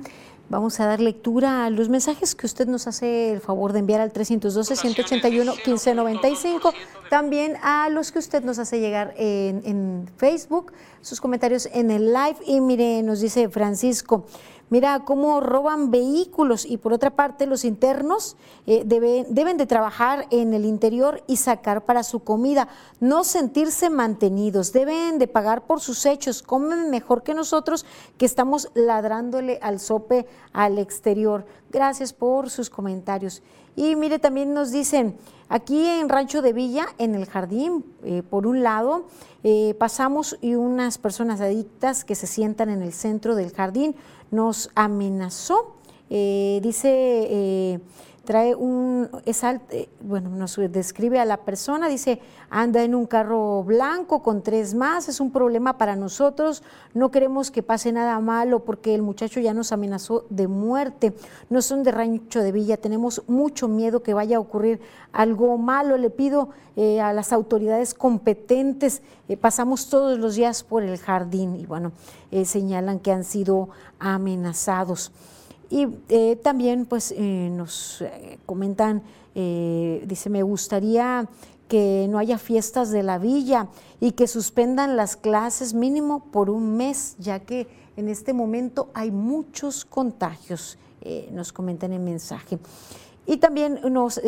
Vamos a dar lectura a los mensajes que usted nos hace el favor de enviar al 312-181-1595. También a los que usted nos hace llegar en, Facebook, sus comentarios en el live. Y mire, nos dice Francisco, Mira cómo roban vehículos y por otra parte los internos eh, deben, deben de trabajar en el interior y sacar para su comida, no sentirse mantenidos, deben de pagar por sus hechos, comen mejor que nosotros que estamos ladrándole al sope al exterior. Gracias por sus comentarios. Y mire, también nos dicen, aquí en Rancho de Villa, en el jardín, eh, por un lado, eh, pasamos y unas personas adictas que se sientan en el centro del jardín nos amenazó. Eh, dice, eh, trae un, eh, bueno, nos describe a la persona, dice, anda en un carro blanco con tres más, es un problema para nosotros, no queremos que pase nada malo porque el muchacho ya nos amenazó de muerte, no son de rancho de villa, tenemos mucho miedo que vaya a ocurrir algo malo, le pido a las autoridades competentes, pasamos todos los días por el jardín y bueno, señalan que han sido amenazados. Y eh, también pues eh, nos eh, comentan, dice, me gustaría que no haya fiestas de la villa y que suspendan las clases mínimo por un mes, ya que en este momento hay muchos contagios, nos comentan en mensaje. Y también nos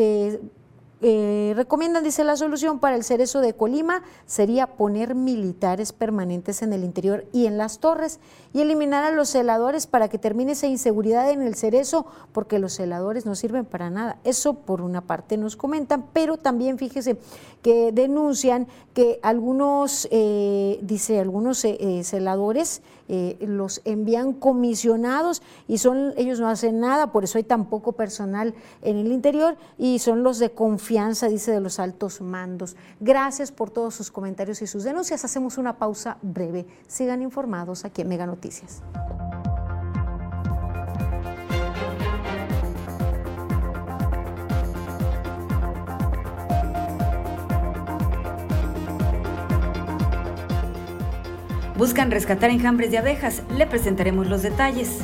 eh, recomiendan, dice la solución para el cerezo de Colima sería poner militares permanentes en el interior y en las torres y eliminar a los celadores para que termine esa inseguridad en el cerezo, porque los celadores no sirven para nada. Eso por una parte nos comentan, pero también fíjese que denuncian que algunos, eh, dice, algunos eh, celadores los envían comisionados y son ellos no hacen nada, por eso hay tan poco personal en el interior y son los de confianza dice, de los altos mandos. Gracias por todos sus comentarios y sus denuncias. Hacemos una pausa breve. Sigan informados aquí en Mega Noticias. Buscan rescatar enjambres de abejas. Le presentaremos los detalles.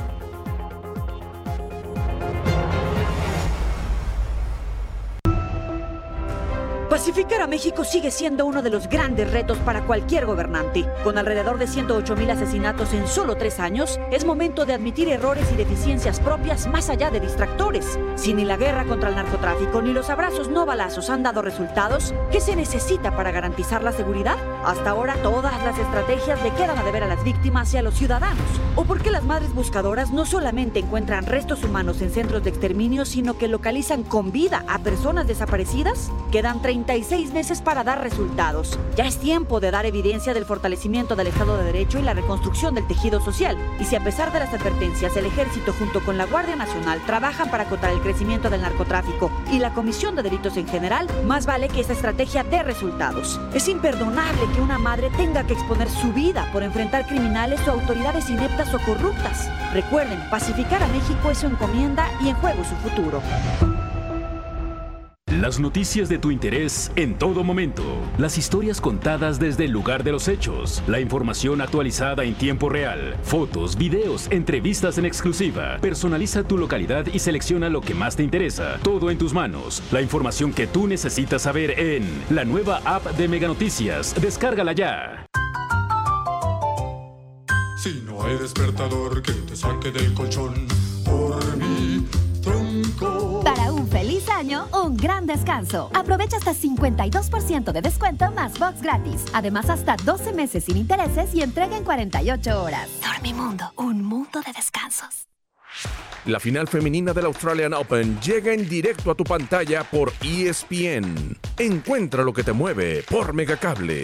Pacificar a México sigue siendo uno de los grandes retos para cualquier gobernante. Con alrededor de 108 mil asesinatos en solo tres años, es momento de admitir errores y deficiencias propias más allá de distractores. Si ni la guerra contra el narcotráfico ni los abrazos no balazos han dado resultados, ¿qué se necesita para garantizar la seguridad? Hasta ahora todas las estrategias le quedan a deber a las víctimas y a los ciudadanos. ¿O por qué las madres buscadoras no solamente encuentran restos humanos en centros de exterminio, sino que localizan con vida a personas desaparecidas? Quedan 36 meses para dar resultados. Ya es tiempo de dar evidencia del fortalecimiento del Estado de Derecho y la reconstrucción del tejido social. Y si a pesar de las advertencias el Ejército junto con la Guardia Nacional trabajan para acotar el crecimiento del narcotráfico y la Comisión de Delitos en general, más vale que esta estrategia dé resultados. Es imperdonable que una madre tenga que exponer su vida por enfrentar criminales o autoridades ineptas o corruptas. Recuerden, pacificar a México es su encomienda y en juego su futuro. Las noticias de tu interés en todo momento. Las historias contadas desde el lugar de los hechos. La información actualizada en tiempo real. Fotos, videos, entrevistas en exclusiva. Personaliza tu localidad y selecciona lo que más te interesa. Todo en tus manos. La información que tú necesitas saber en la nueva app de Mega Noticias. Descárgala ya. Si no hay despertador que te saque del colchón por mi un gran descanso. Aprovecha hasta 52% de descuento más box gratis. Además, hasta 12 meses sin intereses y entrega en 48 horas. Dormimundo, un mundo de descansos. La final femenina del Australian Open llega en directo a tu pantalla por ESPN. Encuentra lo que te mueve por Megacable.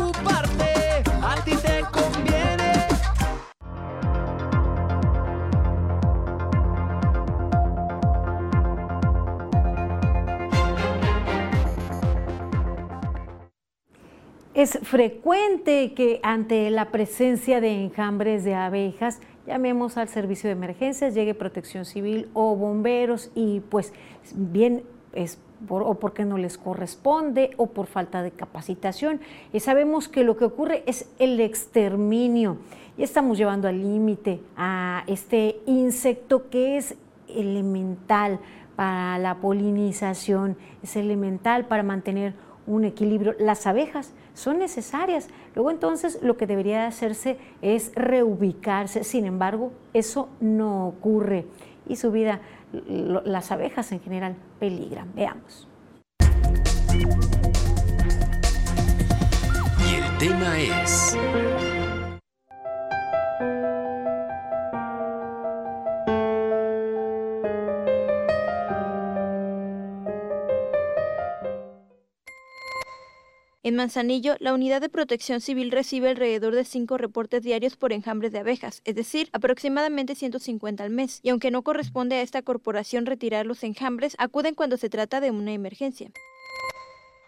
Es frecuente que ante la presencia de enjambres de abejas llamemos al servicio de emergencias, llegue protección civil o bomberos y pues bien es por, o porque no les corresponde o por falta de capacitación. Y sabemos que lo que ocurre es el exterminio y estamos llevando al límite a este insecto que es elemental para la polinización, es elemental para mantener un equilibrio. Las abejas son necesarias. Luego entonces lo que debería hacerse es reubicarse. Sin embargo, eso no ocurre y su vida, las abejas en general, peligran. Veamos. Y el tema es... En Manzanillo, la Unidad de Protección Civil recibe alrededor de 5 reportes diarios por enjambres de abejas, es decir, aproximadamente 150 al mes, y aunque no corresponde a esta corporación retirar los enjambres, acuden cuando se trata de una emergencia.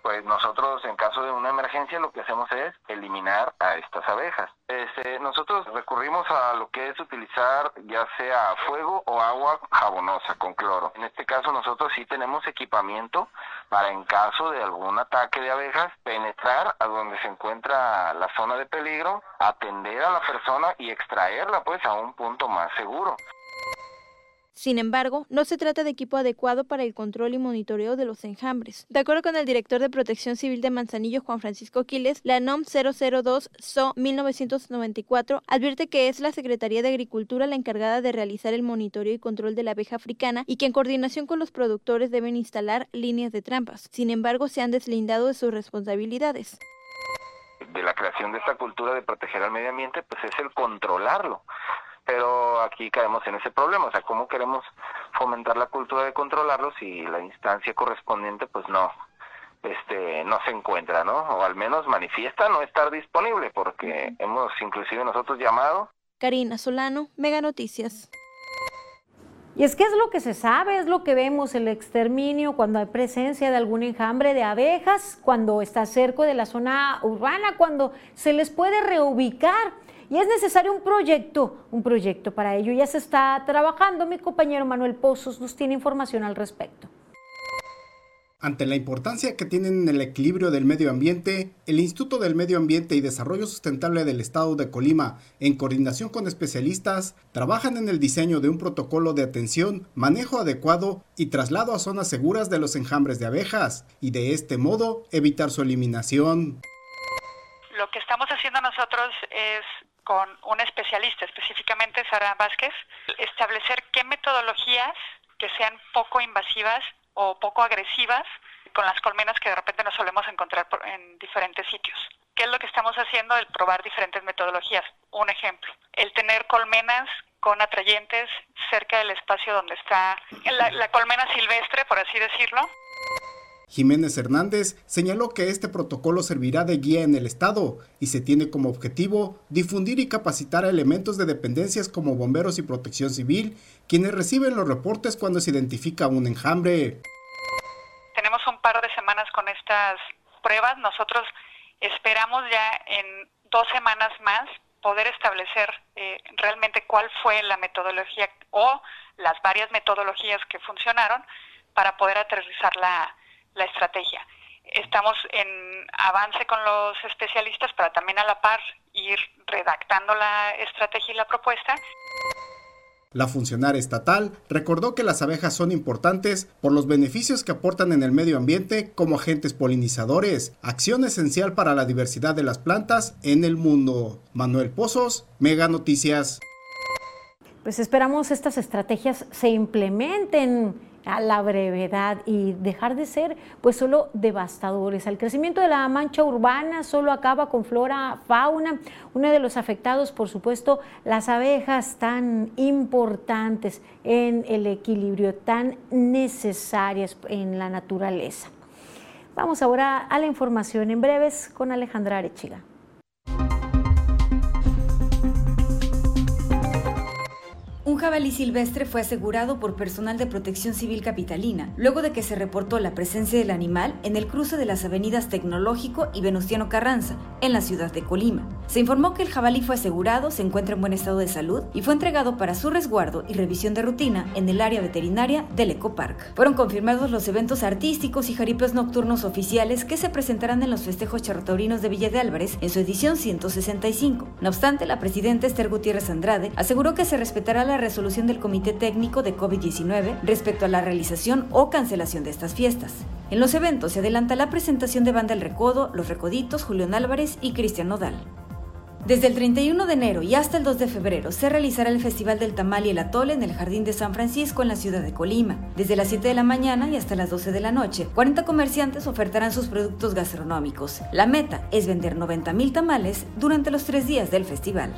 Pues nosotros en caso de una emergencia lo que hacemos es eliminar a estas abejas. Este, nosotros recurrimos a lo que es utilizar ya sea fuego o agua jabonosa con cloro. En este caso nosotros sí tenemos equipamiento para en caso de algún ataque de abejas penetrar a donde se encuentra la zona de peligro, atender a la persona y extraerla pues a un punto más seguro. Sin embargo, no se trata de equipo adecuado para el control y monitoreo de los enjambres. De acuerdo con el director de Protección Civil de Manzanillo, Juan Francisco Quiles, la NOM 002 SO 1994 advierte que es la Secretaría de Agricultura la encargada de realizar el monitoreo y control de la abeja africana y que en coordinación con los productores deben instalar líneas de trampas. Sin embargo, se han deslindado de sus responsabilidades. de la creación de esta cultura de proteger al medio ambiente, pues es el controlarlo. Pero aquí caemos en ese problema, o sea, ¿cómo queremos fomentar la cultura de controlarlo si la instancia correspondiente pues no este no se encuentra, ¿no? O al menos manifiesta no estar disponible porque hemos inclusive nosotros llamado Karina Solano, Mega Noticias. Y es que es lo que se sabe, es lo que vemos, el exterminio, cuando hay presencia de algún enjambre de abejas, cuando está cerca de la zona urbana, cuando se les puede reubicar. Y es necesario un proyecto, un proyecto para ello. Ya se está trabajando. Mi compañero Manuel Pozos nos tiene información al respecto. Ante la importancia que tienen en el equilibrio del medio ambiente, el Instituto del Medio Ambiente y Desarrollo Sustentable del Estado de Colima, en coordinación con especialistas, trabajan en el diseño de un protocolo de atención, manejo adecuado y traslado a zonas seguras de los enjambres de abejas, y de este modo evitar su eliminación. Lo que estamos haciendo nosotros es con un especialista, específicamente Sara Vázquez, establecer qué metodologías que sean poco invasivas o poco agresivas con las colmenas que de repente nos solemos encontrar en diferentes sitios. ¿Qué es lo que estamos haciendo? El probar diferentes metodologías. Un ejemplo, el tener colmenas con atrayentes cerca del espacio donde está la, la colmena silvestre, por así decirlo, Jiménez Hernández señaló que este protocolo servirá de guía en el Estado y se tiene como objetivo difundir y capacitar a elementos de dependencias como bomberos y protección civil, quienes reciben los reportes cuando se identifica un enjambre. Tenemos un par de semanas con estas pruebas. Nosotros esperamos ya en dos semanas más poder establecer eh, realmente cuál fue la metodología o las varias metodologías que funcionaron para poder aterrizar la, la estrategia. Estamos en avance con los especialistas para también a la par ir redactando la estrategia y la propuesta. La funcionaria estatal recordó que las abejas son importantes por los beneficios que aportan en el medio ambiente como agentes polinizadores, acción esencial para la diversidad de las plantas en el mundo. Manuel Pozos, Mega Noticias. Pues esperamos estas estrategias se implementen a la brevedad y dejar de ser pues solo devastadores. El crecimiento de la mancha urbana solo acaba con flora, fauna. Uno de los afectados, por supuesto, las abejas tan importantes en el equilibrio, tan necesarias en la naturaleza. Vamos ahora a la información en breves con Alejandra Arechiga. Jabalí silvestre fue asegurado por personal de protección civil capitalina, luego de que se reportó la presencia del animal en el cruce de las avenidas Tecnológico y Venustiano Carranza, en la ciudad de Colima. Se informó que el jabalí fue asegurado, se encuentra en buen estado de salud y fue entregado para su resguardo y revisión de rutina en el área veterinaria del Ecopark. Fueron confirmados los eventos artísticos y jaripeos nocturnos oficiales que se presentarán en los festejos charrotaurinos de Villa de Álvarez en su edición 165. No obstante, la presidenta Esther Gutiérrez Andrade aseguró que se respetará la resolución del Comité Técnico de COVID-19 respecto a la realización o cancelación de estas fiestas. En los eventos se adelanta la presentación de Banda El Recodo, Los Recoditos, Julián Álvarez y Cristian Nodal. Desde el 31 de enero y hasta el 2 de febrero se realizará el Festival del Tamal y el Atole en el Jardín de San Francisco en la ciudad de Colima. Desde las 7 de la mañana y hasta las 12 de la noche, 40 comerciantes ofertarán sus productos gastronómicos. La meta es vender 90.000 tamales durante los tres días del festival.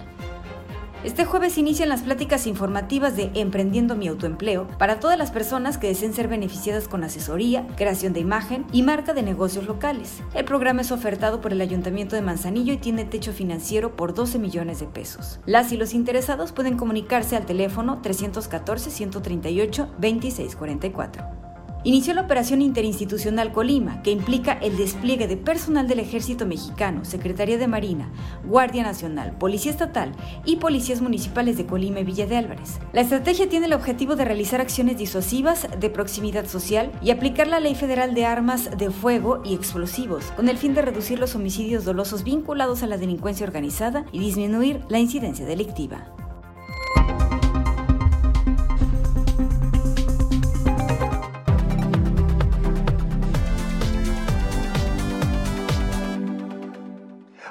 Este jueves inician las pláticas informativas de Emprendiendo mi autoempleo para todas las personas que deseen ser beneficiadas con asesoría, creación de imagen y marca de negocios locales. El programa es ofertado por el Ayuntamiento de Manzanillo y tiene techo financiero por 12 millones de pesos. Las y los interesados pueden comunicarse al teléfono 314 138 2644 inició la operación interinstitucional Colima, que implica el despliegue de personal del Ejército Mexicano, Secretaría de Marina, Guardia Nacional, Policía Estatal y policías municipales de Colima y Villa de Álvarez. La estrategia tiene el objetivo de realizar acciones disuasivas de proximidad social y aplicar la Ley Federal de Armas de Fuego y Explosivos, con el fin de reducir los homicidios dolosos vinculados a la delincuencia organizada y disminuir la incidencia delictiva.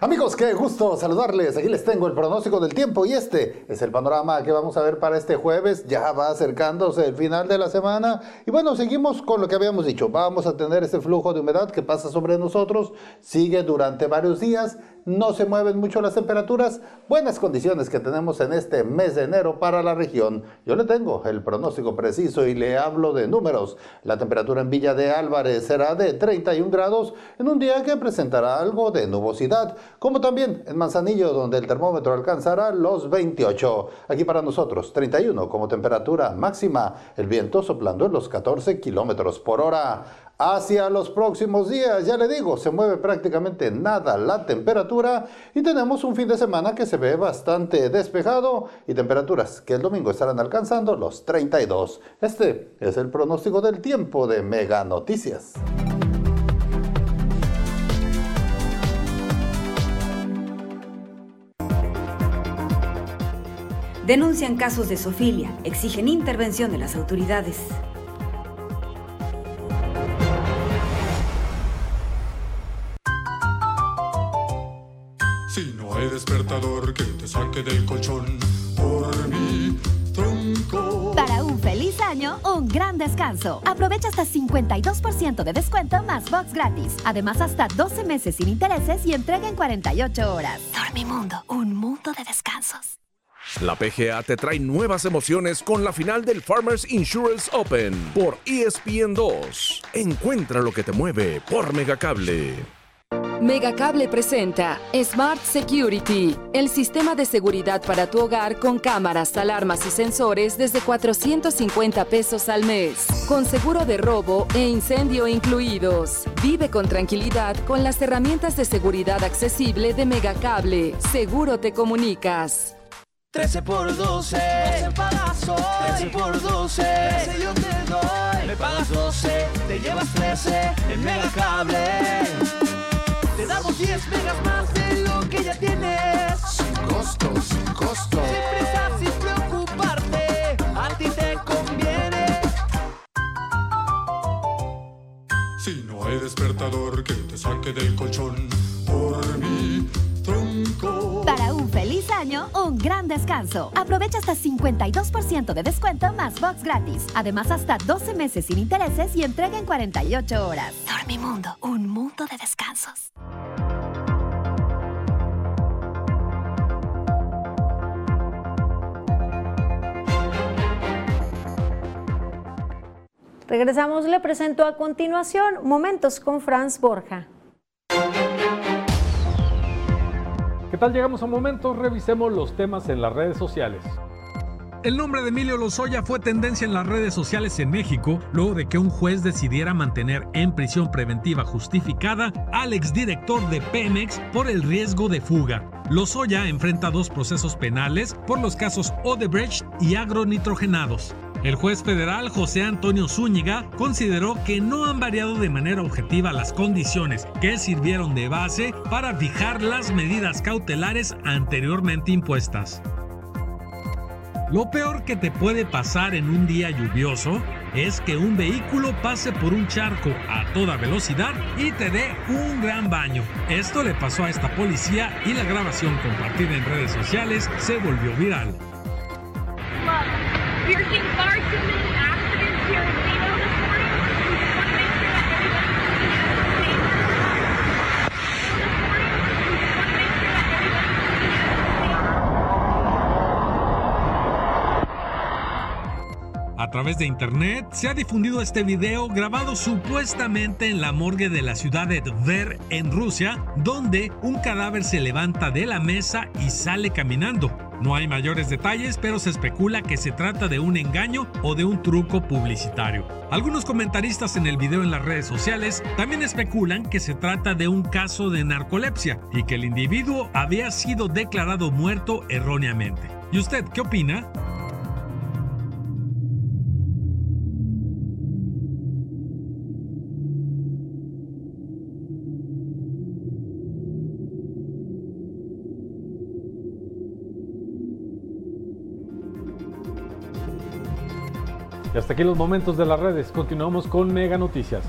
Amigos, qué gusto saludarles. Aquí les tengo el pronóstico del tiempo y este es el panorama que vamos a ver para este jueves. Ya va acercándose el final de la semana y bueno, seguimos con lo que habíamos dicho. Vamos a tener este flujo de humedad que pasa sobre nosotros, sigue durante varios días no se mueven mucho las temperaturas, buenas condiciones que tenemos en este mes de enero para la región. Yo le tengo el pronóstico preciso y le hablo de números. La temperatura en Villa de Álvarez será de 31 grados en un día que presentará algo de nubosidad, como también en Manzanillo donde el termómetro alcanzará los 28. Aquí para nosotros 31 como temperatura máxima, el viento soplando en los 14 kilómetros por hora. Hacia los próximos días. Ya le digo, se mueve prácticamente nada la temperatura y tenemos un fin de semana que se ve bastante despejado y temperaturas que el domingo estarán alcanzando los 32. Este es el pronóstico del tiempo de Mega Noticias. Denuncian casos de sofilia, exigen intervención de las autoridades. Despertador que te saque del colchón por mi tronco. Para un feliz año, un gran descanso. Aprovecha hasta 52% de descuento más box gratis. Además, hasta 12 meses sin intereses y entrega en 48 horas. Dormimundo, un mundo de descansos. La PGA te trae nuevas emociones con la final del Farmers Insurance Open por ESPN 2. Encuentra lo que te mueve por Megacable. Megacable presenta Smart Security, el sistema de seguridad para tu hogar con cámaras, alarmas y sensores desde 450 pesos al mes, con seguro de robo e incendio incluidos. Vive con tranquilidad con las herramientas de seguridad accesible de Megacable. Seguro te comunicas. 13 por 12, 12 pagas hoy. 13 por 12, 13 yo te doy. Me pagas 12, te llevas 13 en Megacable. Te damos 10 megas más de lo que ya tienes. Sin costo, sin costo. Sin prisa, sin preocuparte. A ti te conviene. Si no hay despertador que te saque del colchón por mi tronco. Para un feliz año, un gran descanso. Aprovecha hasta 52% de descuento más box gratis. Además, hasta 12 meses sin intereses y entrega en 48 horas. Dormimundo, un mundo de descansos. Regresamos, le presento a continuación Momentos con Franz Borja. ¿Qué tal? Llegamos a momentos, revisemos los temas en las redes sociales. El nombre de Emilio Lozoya fue tendencia en las redes sociales en México luego de que un juez decidiera mantener en prisión preventiva justificada al exdirector de Pemex por el riesgo de fuga. Lozoya enfrenta dos procesos penales por los casos Odebrecht y agronitrogenados. El juez federal José Antonio Zúñiga consideró que no han variado de manera objetiva las condiciones que sirvieron de base para fijar las medidas cautelares anteriormente impuestas. Lo peor que te puede pasar en un día lluvioso es que un vehículo pase por un charco a toda velocidad y te dé un gran baño. Esto le pasó a esta policía y la grabación compartida en redes sociales se volvió viral. You're getting far too many hours. Través de internet se ha difundido este video grabado supuestamente en la morgue de la ciudad de Tver en Rusia, donde un cadáver se levanta de la mesa y sale caminando. No hay mayores detalles, pero se especula que se trata de un engaño o de un truco publicitario. Algunos comentaristas en el video en las redes sociales también especulan que se trata de un caso de narcolepsia y que el individuo había sido declarado muerto erróneamente. ¿Y usted qué opina? Y hasta aquí los momentos de las redes. Continuamos con Mega Noticias.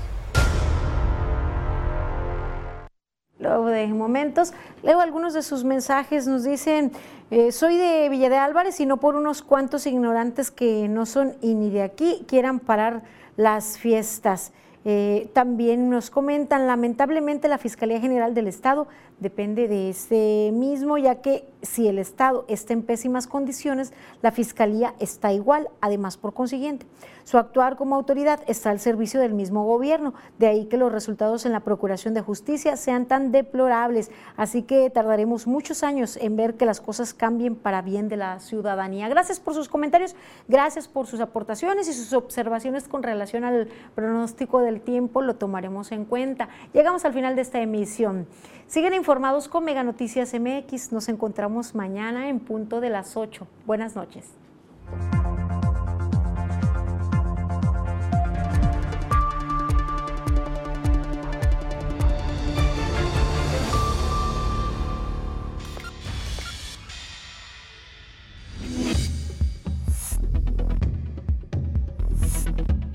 Luego de momentos, leo algunos de sus mensajes. Nos dicen, eh, soy de Villa de Álvarez y no por unos cuantos ignorantes que no son y ni de aquí quieran parar las fiestas. Eh, también nos comentan, lamentablemente la Fiscalía General del Estado depende de este mismo, ya que si el Estado está en pésimas condiciones, la Fiscalía está igual, además por consiguiente. Su actuar como autoridad está al servicio del mismo gobierno, de ahí que los resultados en la Procuración de Justicia sean tan deplorables, así que tardaremos muchos años en ver que las cosas cambien para bien de la ciudadanía. Gracias por sus comentarios, gracias por sus aportaciones y sus observaciones con relación al pronóstico del tiempo, lo tomaremos en cuenta. Llegamos al final de esta emisión. Siguen informados con Mega Noticias MX. Nos encontramos mañana en punto de las 8. Buenas noches.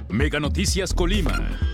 Mega Noticias Colima.